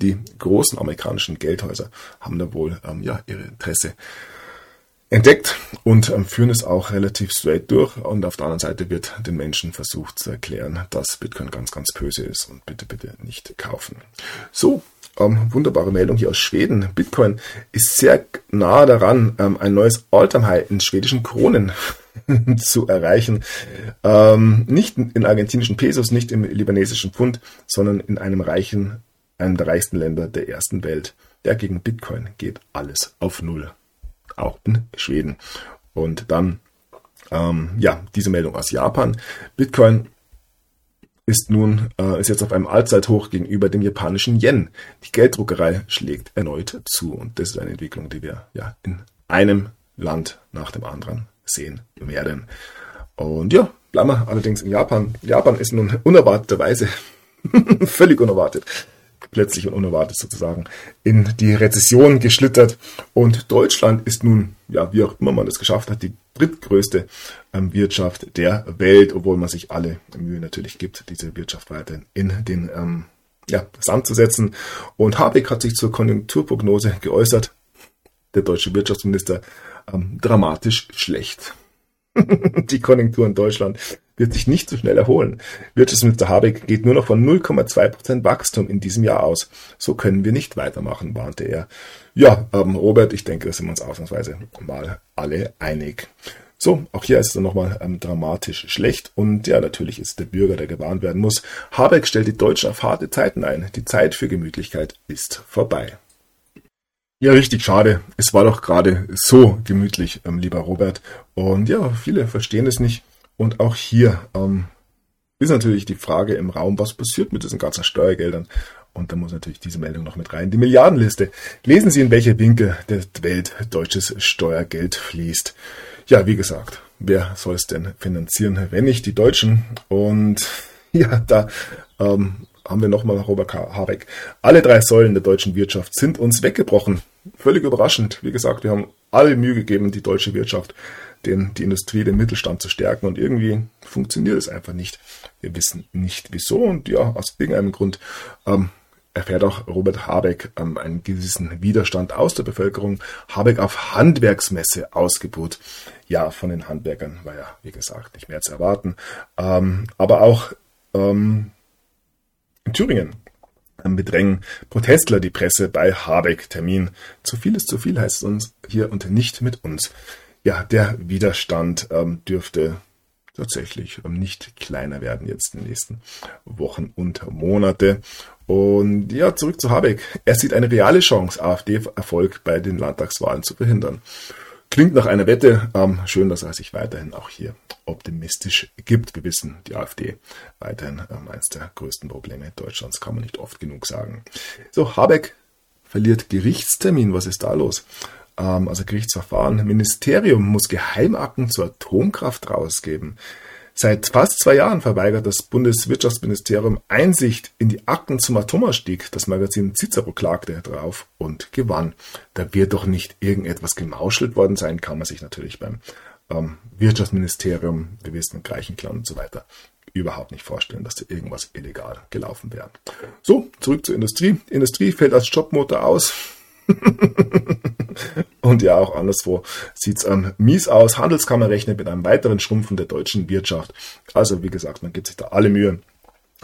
S1: die großen amerikanischen Geldhäuser haben da wohl ähm, ja, ihre Interesse entdeckt und ähm, führen es auch relativ straight durch. Und auf der anderen Seite wird den Menschen versucht zu erklären, dass Bitcoin ganz, ganz böse ist und bitte, bitte nicht kaufen. So, ähm, wunderbare Meldung hier aus Schweden. Bitcoin ist sehr nah daran, ähm, ein neues All-Time-High in schwedischen Kronen *laughs* zu erreichen. Ähm, nicht in argentinischen Pesos, nicht im libanesischen Pfund, sondern in einem reichen, einem der reichsten Länder der ersten Welt. Ja, gegen Bitcoin geht alles auf Null auch in Schweden. Und dann, ähm, ja, diese Meldung aus Japan. Bitcoin ist nun, äh, ist jetzt auf einem Allzeithoch gegenüber dem japanischen Yen. Die Gelddruckerei schlägt erneut zu. Und das ist eine Entwicklung, die wir ja in einem Land nach dem anderen sehen werden. Und ja, bleiben wir allerdings in Japan. Japan ist nun unerwarteterweise *laughs* völlig unerwartet plötzlich und unerwartet sozusagen in die Rezession geschlittert. Und Deutschland ist nun, ja, wie auch immer man das geschafft hat, die drittgrößte ähm, Wirtschaft der Welt, obwohl man sich alle Mühe natürlich gibt, diese Wirtschaft weiterhin in den ähm, ja, Sand zu setzen. Und Habeck hat sich zur Konjunkturprognose geäußert. Der deutsche Wirtschaftsminister ähm, dramatisch schlecht. *laughs* die Konjunktur in Deutschland wird sich nicht so schnell erholen. Wirtschaftsminister Habeck geht nur noch von 0,2% Wachstum in diesem Jahr aus. So können wir nicht weitermachen, warnte er. Ja, ähm, Robert, ich denke, da sind wir uns ausnahmsweise mal alle einig. So, auch hier ist es dann nochmal ähm, dramatisch schlecht und ja, natürlich ist der Bürger, der gewarnt werden muss. Habeck stellt die Deutschen auf harte Zeiten ein. Die Zeit für Gemütlichkeit ist vorbei. Ja, richtig schade. Es war doch gerade so gemütlich, ähm, lieber Robert. Und ja, viele verstehen es nicht. Und auch hier ähm, ist natürlich die Frage im Raum, was passiert mit diesen ganzen Steuergeldern? Und da muss natürlich diese Meldung noch mit rein. Die Milliardenliste. Lesen Sie, in welche Winkel der Welt deutsches Steuergeld fließt. Ja, wie gesagt, wer soll es denn finanzieren, wenn nicht die Deutschen? Und *laughs* ja, da ähm, haben wir nochmal Robert Habeck. Alle drei Säulen der deutschen Wirtschaft sind uns weggebrochen. Völlig überraschend. Wie gesagt, wir haben alle Mühe gegeben, die deutsche Wirtschaft den, die Industrie, den Mittelstand zu stärken. Und irgendwie funktioniert es einfach nicht. Wir wissen nicht wieso. Und ja, aus irgendeinem Grund ähm, erfährt auch Robert Habeck ähm, einen gewissen Widerstand aus der Bevölkerung. Habeck auf Handwerksmesse Ausgebot. Ja, von den Handwerkern war ja, wie gesagt, nicht mehr zu erwarten. Ähm, aber auch ähm, in Thüringen ähm, bedrängen Protestler die Presse bei Habeck. Termin. Zu viel ist zu viel heißt es uns hier und nicht mit uns ja, der Widerstand ähm, dürfte tatsächlich ähm, nicht kleiner werden jetzt in den nächsten Wochen und Monate. Und ja, zurück zu Habeck. Er sieht eine reale Chance, AfD-Erfolg bei den Landtagswahlen zu verhindern. Klingt nach einer Wette. Ähm, schön, dass er sich weiterhin auch hier optimistisch gibt. Wir wissen, die AfD weiterhin ähm, eines der größten Probleme Deutschlands, kann man nicht oft genug sagen. So, Habeck verliert Gerichtstermin. Was ist da los? Ähm, also Gerichtsverfahren, Ministerium muss Geheimakten zur Atomkraft rausgeben. Seit fast zwei Jahren verweigert das Bundeswirtschaftsministerium Einsicht in die Akten zum Atomausstieg. Das Magazin Cicero klagte darauf und gewann. Da wird doch nicht irgendetwas gemauschelt worden sein, kann man sich natürlich beim ähm, Wirtschaftsministerium, wir wissen, Gleichenklang und so weiter, überhaupt nicht vorstellen, dass da irgendwas illegal gelaufen wäre. So, zurück zur Industrie. Industrie fällt als Jobmotor aus. *laughs* Und ja, auch anderswo sieht's ähm, mies aus. Handelskammer rechnet mit einem weiteren Schrumpfen der deutschen Wirtschaft. Also wie gesagt, man gibt sich da alle Mühe,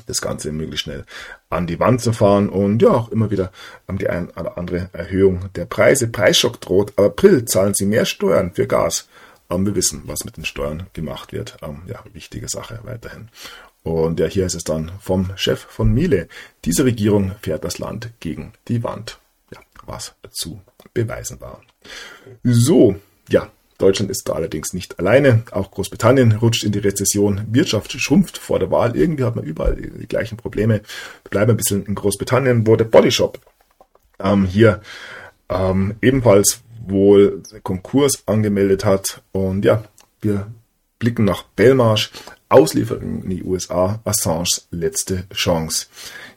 S1: das Ganze möglichst schnell an die Wand zu fahren und ja, auch immer wieder ähm, die ein oder andere Erhöhung der Preise. Preisschock droht. April zahlen sie mehr Steuern für Gas. Ähm, wir wissen, was mit den Steuern gemacht wird. Ähm, ja, wichtige Sache weiterhin. Und ja, hier ist es dann vom Chef von Miele. Diese Regierung fährt das Land gegen die Wand was zu beweisen war. So, ja, Deutschland ist da allerdings nicht alleine. Auch Großbritannien rutscht in die Rezession. Wirtschaft schrumpft vor der Wahl. Irgendwie hat man überall die gleichen Probleme. Wir bleiben ein bisschen in Großbritannien, wo der Bodyshop ähm, hier ähm, ebenfalls wohl Konkurs angemeldet hat. Und ja, wir blicken nach Belmarsh, Auslieferung in die USA, Assanges letzte Chance.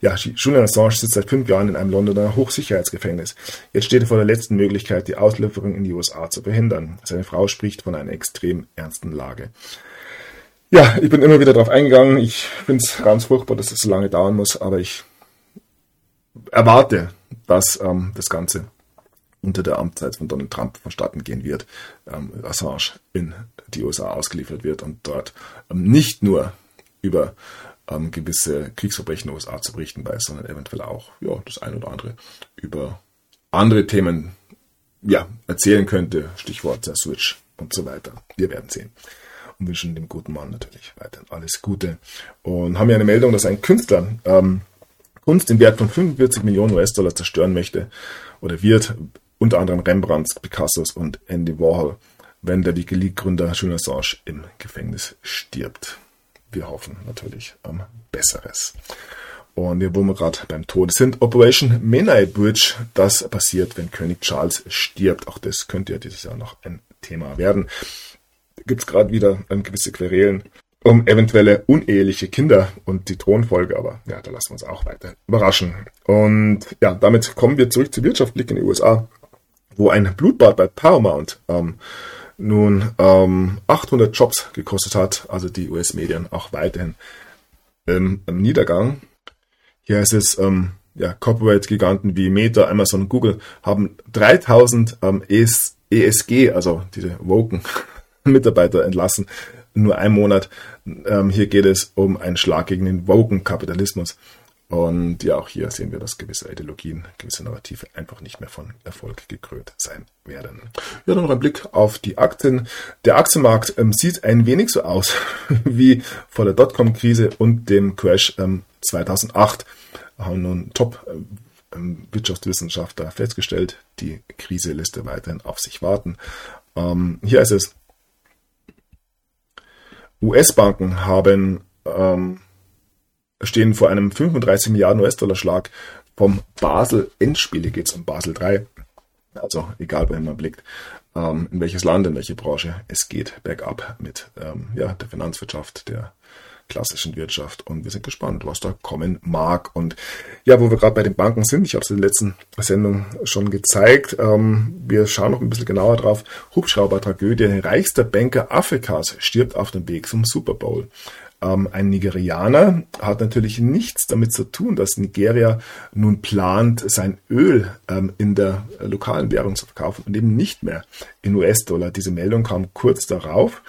S1: Ja, Julian Assange sitzt seit fünf Jahren in einem Londoner Hochsicherheitsgefängnis. Jetzt steht er vor der letzten Möglichkeit, die Auslieferung in die USA zu verhindern. Seine Frau spricht von einer extrem ernsten Lage. Ja, ich bin immer wieder darauf eingegangen. Ich finde es ganz furchtbar, dass es so lange dauern muss, aber ich erwarte, dass ähm, das Ganze unter der Amtszeit von Donald Trump vonstatten gehen wird, ähm, Assange in die USA ausgeliefert wird und dort ähm, nicht nur über ähm, gewisse Kriegsverbrechen den USA zu berichten weiß, sondern eventuell auch ja, das ein oder andere über andere Themen ja, erzählen könnte, Stichwort der Switch und so weiter. Wir werden sehen. Und wünschen dem guten Mann natürlich weiterhin alles Gute. Und haben ja eine Meldung, dass ein Künstler ähm, Kunst im Wert von 45 Millionen US-Dollar zerstören möchte oder wird, unter anderem Rembrandts, Picassos und Andy Warhol, wenn der WikiLeaks-Gründer Julian Assange im Gefängnis stirbt. Wir hoffen natürlich am Besseres. Und wir gerade beim Tod sind, Operation Menai Bridge, das passiert, wenn König Charles stirbt. Auch das könnte ja dieses Jahr noch ein Thema werden. Gibt es gerade wieder ähm, gewisse Querelen um eventuelle uneheliche Kinder und die Thronfolge, aber ja, da lassen wir uns auch weiter überraschen. Und ja, damit kommen wir zurück zu Wirtschaftsblick in den USA wo ein Blutbad bei Paramount ähm, nun ähm, 800 Jobs gekostet hat, also die US-Medien auch weiterhin ähm, im Niedergang. Hier ist es, ähm, ja, Corporate-Giganten wie Meta, Amazon Google haben 3000 ähm, ES, ESG, also diese Woken *laughs* Mitarbeiter entlassen, nur ein Monat. Ähm, hier geht es um einen Schlag gegen den Woken-Kapitalismus. Und ja, auch hier sehen wir, dass gewisse Ideologien, gewisse Narrative einfach nicht mehr von Erfolg gekrönt sein werden. Ja, dann noch ein Blick auf die Aktien. Der Aktienmarkt ähm, sieht ein wenig so aus *laughs* wie vor der Dotcom-Krise und dem Crash ähm, 2008. Haben nun Top ähm, Wirtschaftswissenschaftler festgestellt, die Krise lässt er weiterhin auf sich warten. Ähm, hier ist es, US-Banken haben ähm, stehen vor einem 35 Milliarden US-Dollar-Schlag vom Basel-Endspiel. Hier geht es um Basel 3. Also egal, wohin man blickt, ähm, in welches Land, in welche Branche, es geht bergab mit ähm, ja, der Finanzwirtschaft, der klassischen Wirtschaft und wir sind gespannt, was da kommen mag. Und ja, wo wir gerade bei den Banken sind, ich habe es in der letzten Sendung schon gezeigt, ähm, wir schauen noch ein bisschen genauer drauf. Hubschrauber-Tragödie, reichster Banker Afrikas stirbt auf dem Weg zum Super Bowl. Ähm, ein Nigerianer hat natürlich nichts damit zu tun, dass Nigeria nun plant, sein Öl ähm, in der lokalen Währung zu verkaufen und eben nicht mehr in US-Dollar. Diese Meldung kam kurz darauf.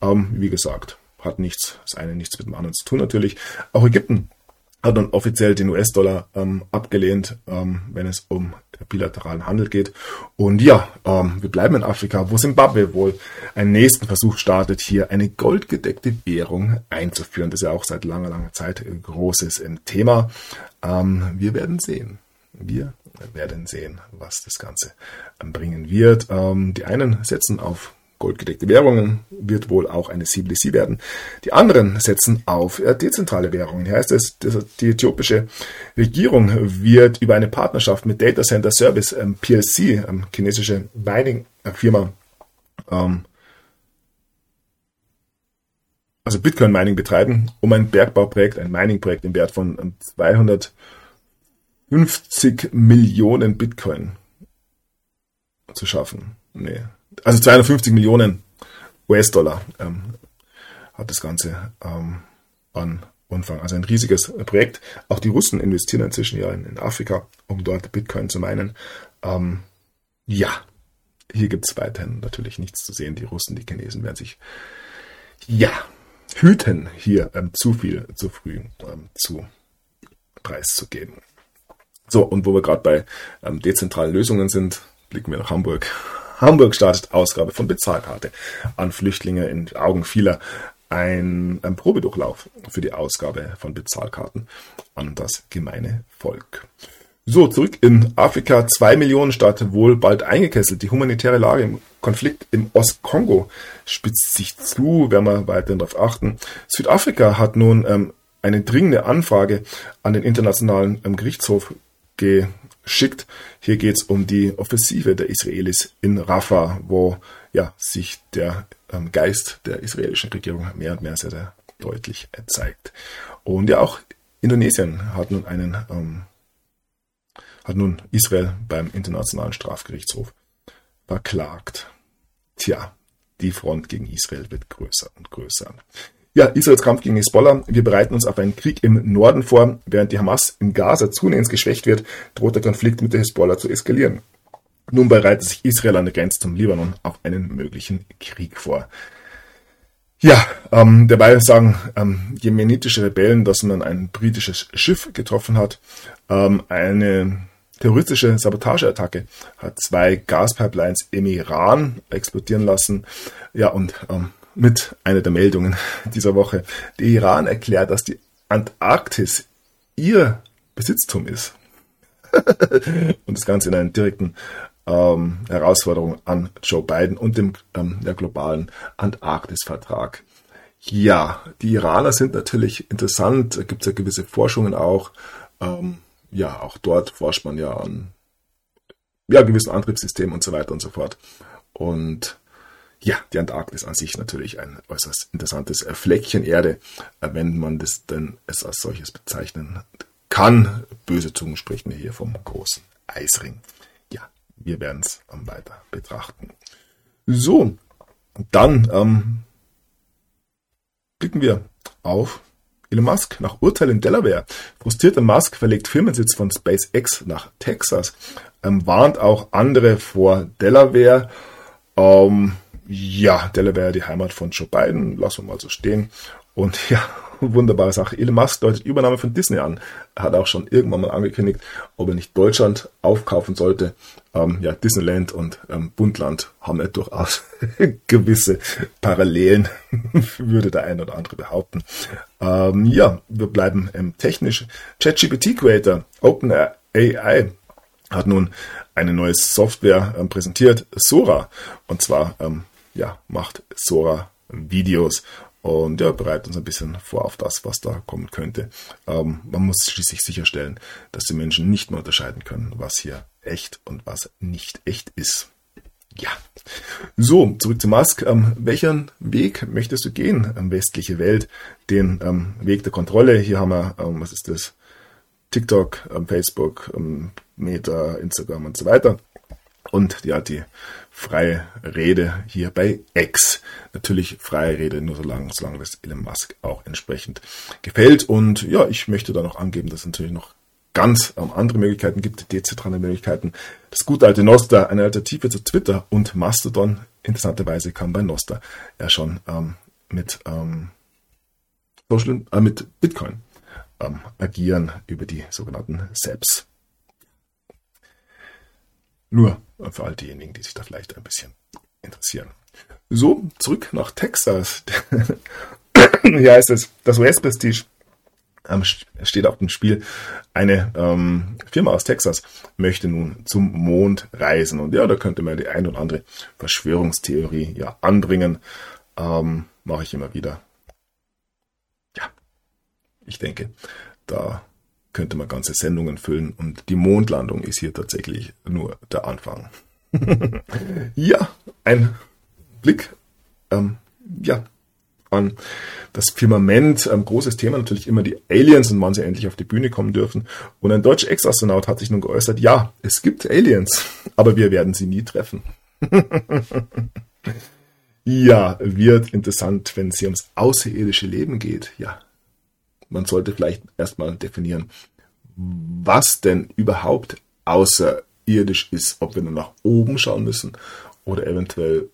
S1: Ähm, wie gesagt, hat nichts, das eine nichts mit dem anderen zu tun natürlich. Auch Ägypten hat dann offiziell den US-Dollar ähm, abgelehnt, ähm, wenn es um bilateralen Handel geht. Und ja, ähm, wir bleiben in Afrika, wo Simbabwe wohl einen nächsten Versuch startet, hier eine goldgedeckte Währung einzuführen. Das ist ja auch seit langer, langer Zeit ein großes Thema. Ähm, wir werden sehen. Wir werden sehen, was das Ganze bringen wird. Ähm, die einen setzen auf goldgedeckte Währungen wird wohl auch eine CBDC werden. Die anderen setzen auf äh, dezentrale Währungen. Hier heißt es, die äthiopische Regierung wird über eine Partnerschaft mit Data Center Service ähm, PLC, ähm, chinesische Mining-Firma, ähm, also Bitcoin Mining betreiben, um ein Bergbauprojekt, ein Mining-Projekt im Wert von 250 Millionen Bitcoin zu schaffen. Nee, also 250 Millionen US-Dollar ähm, hat das Ganze ähm, an Umfang. Also ein riesiges Projekt. Auch die Russen investieren inzwischen ja in, in Afrika, um dort Bitcoin zu meinen. Ähm, ja, hier gibt es weiterhin natürlich nichts zu sehen. Die Russen, die Chinesen werden sich ja hüten, hier ähm, zu viel zu früh ähm, zu preiszugeben. So, und wo wir gerade bei ähm, dezentralen Lösungen sind, blicken wir nach Hamburg. Hamburg startet Ausgabe von Bezahlkarte an Flüchtlinge in Augen vieler. Ein, ein Probedurchlauf für die Ausgabe von Bezahlkarten an das gemeine Volk. So, zurück in Afrika. Zwei Millionen Stadt wohl bald eingekesselt. Die humanitäre Lage im Konflikt im Ostkongo spitzt sich zu, werden wir weiterhin darauf achten. Südafrika hat nun ähm, eine dringende Anfrage an den Internationalen ähm, Gerichtshof ge schickt. Hier geht es um die Offensive der Israelis in Rafah, wo ja, sich der ähm, Geist der israelischen Regierung mehr und mehr sehr, sehr deutlich zeigt. Und ja, auch Indonesien hat nun einen, ähm, hat nun Israel beim Internationalen Strafgerichtshof verklagt. Tja, die Front gegen Israel wird größer und größer. Ja, Israels Kampf gegen Hezbollah. Wir bereiten uns auf einen Krieg im Norden vor. Während die Hamas in Gaza zunehmend geschwächt wird, droht der Konflikt mit der Hezbollah zu eskalieren. Nun bereitet sich Israel an der Grenze zum Libanon auf einen möglichen Krieg vor. Ja, ähm, dabei sagen ähm, jemenitische Rebellen, dass man ein britisches Schiff getroffen hat. Ähm, eine terroristische Sabotageattacke hat zwei Gaspipelines im Iran explodieren lassen. Ja, und ähm, mit einer der Meldungen dieser Woche. Der Iran erklärt, dass die Antarktis ihr Besitztum ist. *laughs* und das Ganze in einer direkten ähm, Herausforderung an Joe Biden und dem ähm, der globalen Antarktis-Vertrag. Ja, die Iraner sind natürlich interessant. Da gibt es ja gewisse Forschungen auch. Ähm, ja, auch dort forscht man ja an ja, gewissen Antriebssystemen und so weiter und so fort. Und ja, die Antarktis an sich natürlich ein äußerst interessantes Fleckchen Erde, wenn man das denn es als solches bezeichnen kann. Böse Zungen sprechen hier vom großen Eisring wir werden es weiter betrachten. So, dann ähm, blicken wir auf Elon Musk nach Urteil in Delaware. Frustrierter Musk verlegt Firmensitz von SpaceX nach Texas, ähm, warnt auch andere vor Delaware. Ähm, ja, Delaware, die Heimat von Joe Biden, lassen wir mal so stehen. Und *laughs* ja, wunderbare Sache. Elon Musk deutet Übernahme von Disney an. Er hat auch schon irgendwann mal angekündigt, ob er nicht Deutschland aufkaufen sollte. Ähm, ja, Disneyland und ähm, Bundland haben ja durchaus *laughs* gewisse Parallelen, *laughs* würde der eine oder andere behaupten. Ähm, ja, wir bleiben ähm, technisch. ChatGPT Creator, OpenAI, hat nun eine neue Software ähm, präsentiert, Sora. Und zwar, ähm, ja, macht Sora Videos und ja, bereitet uns ein bisschen vor auf das, was da kommen könnte. Ähm, man muss schließlich sicherstellen, dass die Menschen nicht mehr unterscheiden können, was hier echt und was nicht echt ist. Ja. So, zurück zu Musk. Ähm, welchen Weg möchtest du gehen, ähm, westliche Welt? Den ähm, Weg der Kontrolle. Hier haben wir, ähm, was ist das? TikTok, ähm, Facebook, ähm, Meta, Instagram und so weiter. Und ja, die freie Rede hier bei X. Natürlich freie Rede, nur solange, solange das Elon Musk auch entsprechend gefällt. Und ja, ich möchte da noch angeben, dass es natürlich noch ganz andere Möglichkeiten gibt, dezentrale Möglichkeiten. Das gute alte Noster, eine Alternative zu Twitter und Mastodon. Interessanterweise kann bei Noster ja schon ähm, mit, ähm, Social, äh, mit Bitcoin ähm, agieren über die sogenannten SEPs. Nur für all diejenigen, die sich da vielleicht ein bisschen interessieren. So, zurück nach Texas. *laughs* Hier heißt es, das US-Prestige ähm, steht auf dem Spiel. Eine ähm, Firma aus Texas möchte nun zum Mond reisen. Und ja, da könnte man die ein oder andere Verschwörungstheorie ja anbringen. Ähm, Mache ich immer wieder. Ja, ich denke, da könnte man ganze Sendungen füllen und die Mondlandung ist hier tatsächlich nur der Anfang. *laughs* ja, ein Blick ähm, ja, an das Firmament. Ein großes Thema natürlich immer die Aliens und wann sie endlich auf die Bühne kommen dürfen. Und ein deutscher Ex-Astronaut hat sich nun geäußert, ja, es gibt Aliens, *laughs* aber wir werden sie nie treffen. *laughs* ja, wird interessant, wenn es hier ums außerirdische Leben geht. Ja, man sollte vielleicht erstmal definieren, was denn überhaupt außerirdisch ist, ob wir nur nach oben schauen müssen oder eventuell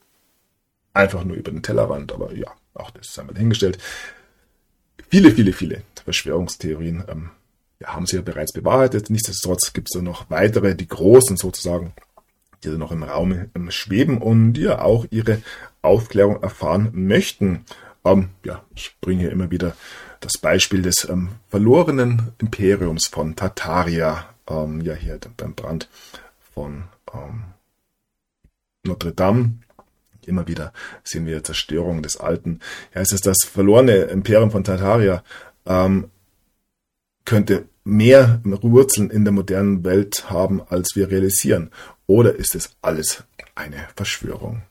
S1: einfach nur über den Tellerrand, aber ja, auch das ist einmal dahingestellt. Viele, viele, viele Verschwörungstheorien ähm, ja, haben sie ja bereits bewahrheitet. Nichtsdestotrotz gibt es da noch weitere, die großen sozusagen, die da noch im Raum ähm, schweben und die ja auch ihre Aufklärung erfahren möchten. Ähm, ja, ich bringe hier immer wieder das Beispiel des ähm, verlorenen Imperiums von Tartaria, ähm, ja hier beim Brand von ähm, Notre Dame. Immer wieder sehen wir Zerstörung des Alten. Ja, es ist das verlorene Imperium von Tartaria ähm, könnte mehr Wurzeln in der modernen Welt haben, als wir realisieren. Oder ist es alles eine Verschwörung?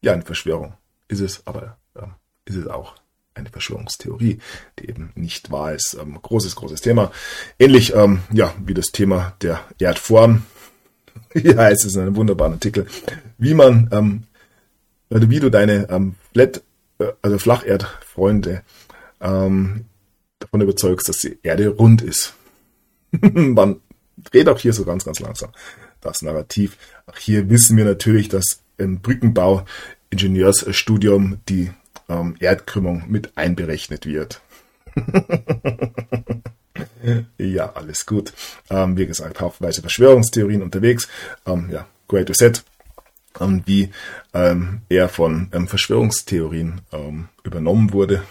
S1: Ja, eine Verschwörung. ist es, aber ähm, ist es auch eine Verschwörungstheorie, die eben nicht wahr ist. Ähm, großes, großes Thema. Ähnlich ähm, ja, wie das Thema der Erdform. *laughs* Heißt es in einem wunderbaren Artikel, wie man, ähm, wie du deine ähm, Flat, äh, also Flacherdfreunde ähm, davon überzeugst, dass die Erde rund ist. *laughs* man dreht auch hier so ganz, ganz langsam das Narrativ. Auch hier wissen wir natürlich, dass im Brückenbau Ingenieursstudium die ähm, Erdkrümmung mit einberechnet wird. *laughs* ja, alles gut. Ähm, wie gesagt, haufenweise Verschwörungstheorien unterwegs. Ähm, ja, Great Reset. Ähm, wie ähm, er von ähm, Verschwörungstheorien ähm, übernommen wurde.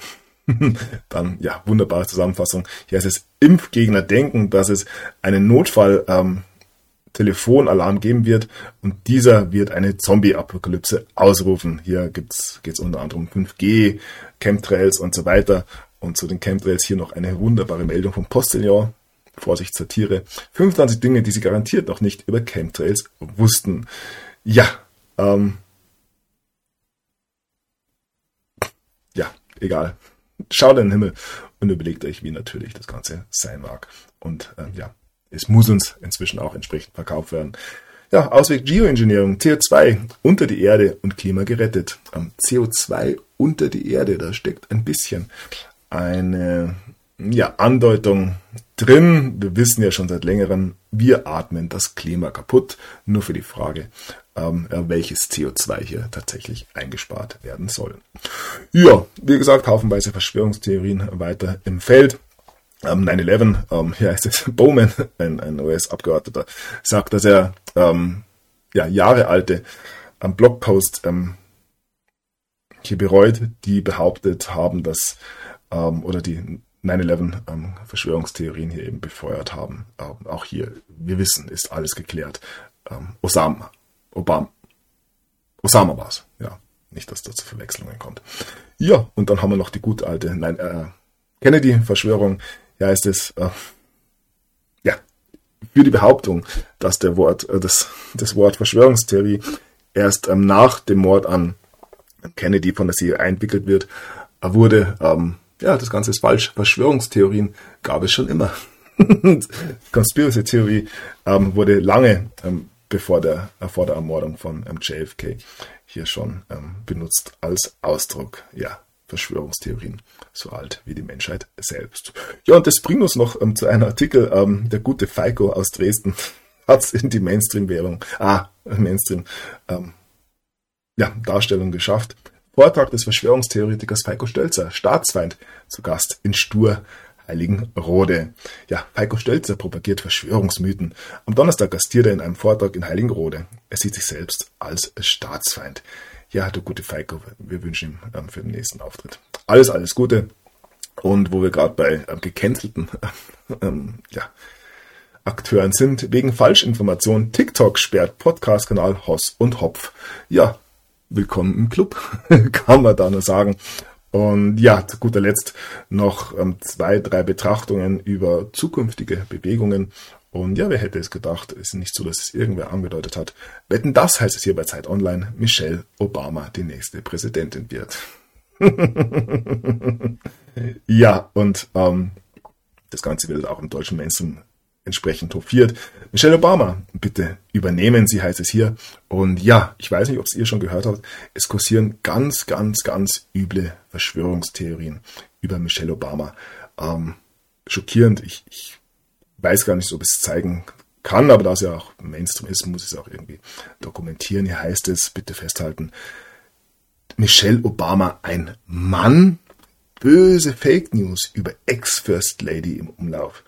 S1: *laughs* Dann, ja, wunderbare Zusammenfassung. Hier heißt es, Impfgegner denken, dass es einen Notfall Telefonalarm geben wird und dieser wird eine Zombie-Apokalypse ausrufen. Hier geht es unter anderem um 5G, Chemtrails und so weiter. Und zu den Chemtrails hier noch eine wunderbare Meldung vom Postillon. Vorsicht Satire. 25 Dinge, die Sie garantiert noch nicht über Chemtrails wussten. Ja, ähm, ja, egal. Schaut in den Himmel und überlegt euch, wie natürlich das Ganze sein mag. Und ähm, ja, es muss uns inzwischen auch entsprechend verkauft werden. Ja, Ausweg Geoengineering, CO2 unter die Erde und Klima gerettet. CO2 unter die Erde, da steckt ein bisschen eine ja, Andeutung drin. Wir wissen ja schon seit längerem, wir atmen das Klima kaputt. Nur für die Frage, ähm, welches CO2 hier tatsächlich eingespart werden soll. Ja, wie gesagt, haufenweise Verschwörungstheorien weiter im Feld. Ähm, 9-11, ähm, hier heißt es, *laughs* Bowman, ein, ein US-Abgeordneter, sagt, dass er ähm, ja, Jahre alte ähm, Blogpost ähm, hier bereut, die behauptet haben, dass ähm, oder die 9-11 ähm, Verschwörungstheorien hier eben befeuert haben. Ähm, auch hier, wir wissen, ist alles geklärt. Ähm, Osama, Obama, Osama war es, ja. Nicht, dass da zu Verwechslungen kommt. Ja, und dann haben wir noch die gute alte nein, äh, Kennedy-Verschwörung ja, ist es, äh, ja, für die Behauptung, dass der Wort, äh, das, das Wort Verschwörungstheorie erst ähm, nach dem Mord an Kennedy von der CIA entwickelt wird, wurde, ähm, ja, das Ganze ist falsch. Verschwörungstheorien gab es schon immer. *laughs* Conspiracy Theory ähm, wurde lange ähm, bevor der, äh, vor der Ermordung von ähm, JFK hier schon ähm, benutzt als Ausdruck. Ja, Verschwörungstheorien, so alt wie die Menschheit selbst. Ja, und das bringt uns noch ähm, zu einem Artikel, ähm, der gute Falco aus Dresden *laughs* hat es in die Mainstream-Währung, ah, Mainstream, ähm, ja, Darstellung geschafft. Vortrag des Verschwörungstheoretikers Falco Stölzer, Staatsfeind, zu Gast in Stur, Heiligenrode. Ja, Falco Stölzer propagiert Verschwörungsmythen. Am Donnerstag gastiert er in einem Vortrag in Heiligenrode. Er sieht sich selbst als Staatsfeind ja, der gute Feiko, wir wünschen ihm ähm, für den nächsten Auftritt alles, alles Gute. Und wo wir gerade bei ähm, gecancelten *laughs* ähm, ja, Akteuren sind, wegen Falschinformation, TikTok sperrt Podcast-Kanal Hoss und Hopf. Ja, willkommen im Club, *laughs* kann man da nur sagen. Und ja, zu guter Letzt noch ähm, zwei, drei Betrachtungen über zukünftige Bewegungen und ja, wer hätte es gedacht, es ist nicht so, dass es irgendwer angedeutet hat. Wetten, das heißt es hier bei Zeit Online, Michelle Obama die nächste Präsidentin wird. *laughs* ja, und ähm, das Ganze wird auch im deutschen Mainstream entsprechend hofiert. Michelle Obama, bitte übernehmen Sie, heißt es hier. Und ja, ich weiß nicht, ob es ihr schon gehört habt, es kursieren ganz, ganz, ganz üble Verschwörungstheorien über Michelle Obama. Ähm, schockierend. Ich, ich weiß gar nicht, ob es zeigen kann, aber da es ja auch Mainstream ist, muss ich es auch irgendwie dokumentieren. Hier heißt es, bitte festhalten, Michelle Obama ein Mann? Böse Fake News über Ex-First Lady im Umlauf.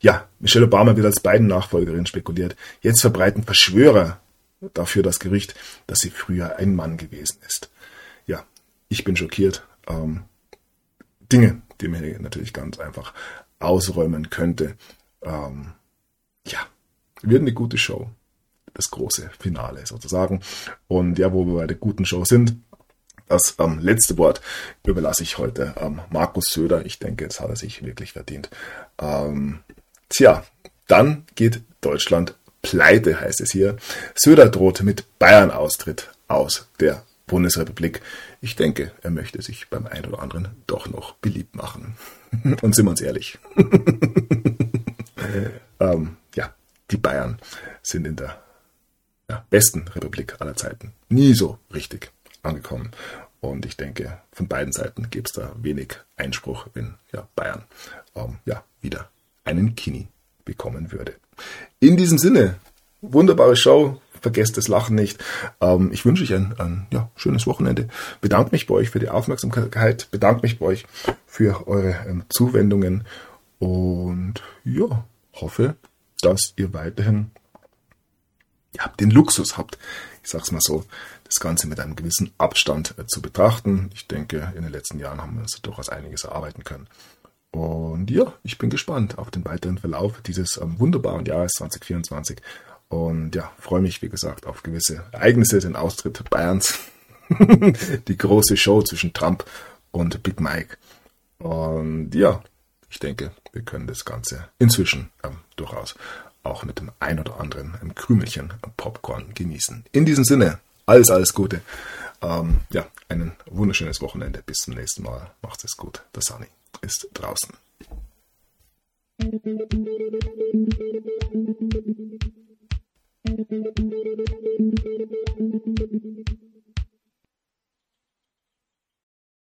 S1: Ja, Michelle Obama wird als beiden Nachfolgerin spekuliert. Jetzt verbreiten Verschwörer dafür das Gerücht, dass sie früher ein Mann gewesen ist. Ja, ich bin schockiert. Ähm, Dinge, die man hier natürlich ganz einfach ausräumen könnte. Ähm, ja, wird eine gute Show. Das große Finale sozusagen. Und ja, wo wir bei der guten Show sind, das ähm, letzte Wort überlasse ich heute ähm, Markus Söder. Ich denke, jetzt hat er sich wirklich verdient. Ähm, tja, dann geht Deutschland pleite, heißt es hier. Söder droht mit Bayern-Austritt aus der Bundesrepublik. Ich denke, er möchte sich beim einen oder anderen doch noch beliebt machen. *laughs* Und sind wir uns ehrlich. *laughs* ähm, ja, die Bayern sind in der ja, besten Republik aller Zeiten nie so richtig angekommen. Und ich denke, von beiden Seiten gibt es da wenig Einspruch, wenn ja, Bayern ähm, ja, wieder einen Kini bekommen würde. In diesem Sinne, wunderbare Show. Vergesst das Lachen nicht. Ähm, ich wünsche euch ein, ein ja, schönes Wochenende. Bedanke mich bei euch für die Aufmerksamkeit. Bedanke mich bei euch für eure ähm, Zuwendungen. Und ja, hoffe, dass ihr weiterhin ja, den Luxus habt, ich sag's mal so, das Ganze mit einem gewissen Abstand äh, zu betrachten. Ich denke, in den letzten Jahren haben wir uns durchaus einiges erarbeiten können. Und ja, ich bin gespannt auf den weiteren Verlauf dieses ähm, wunderbaren Jahres 2024. Und ja, freue mich, wie gesagt, auf gewisse Ereignisse, den Austritt Bayerns, *laughs* die große Show zwischen Trump und Big Mike. Und ja, ich denke, wir können das Ganze inzwischen ähm, durchaus auch mit dem ein oder anderen ähm, Krümelchen Popcorn genießen. In diesem Sinne, alles, alles Gute. Ähm, ja, ein wunderschönes Wochenende. Bis zum nächsten Mal. Macht es gut. Der Sunny ist draußen. Thank you.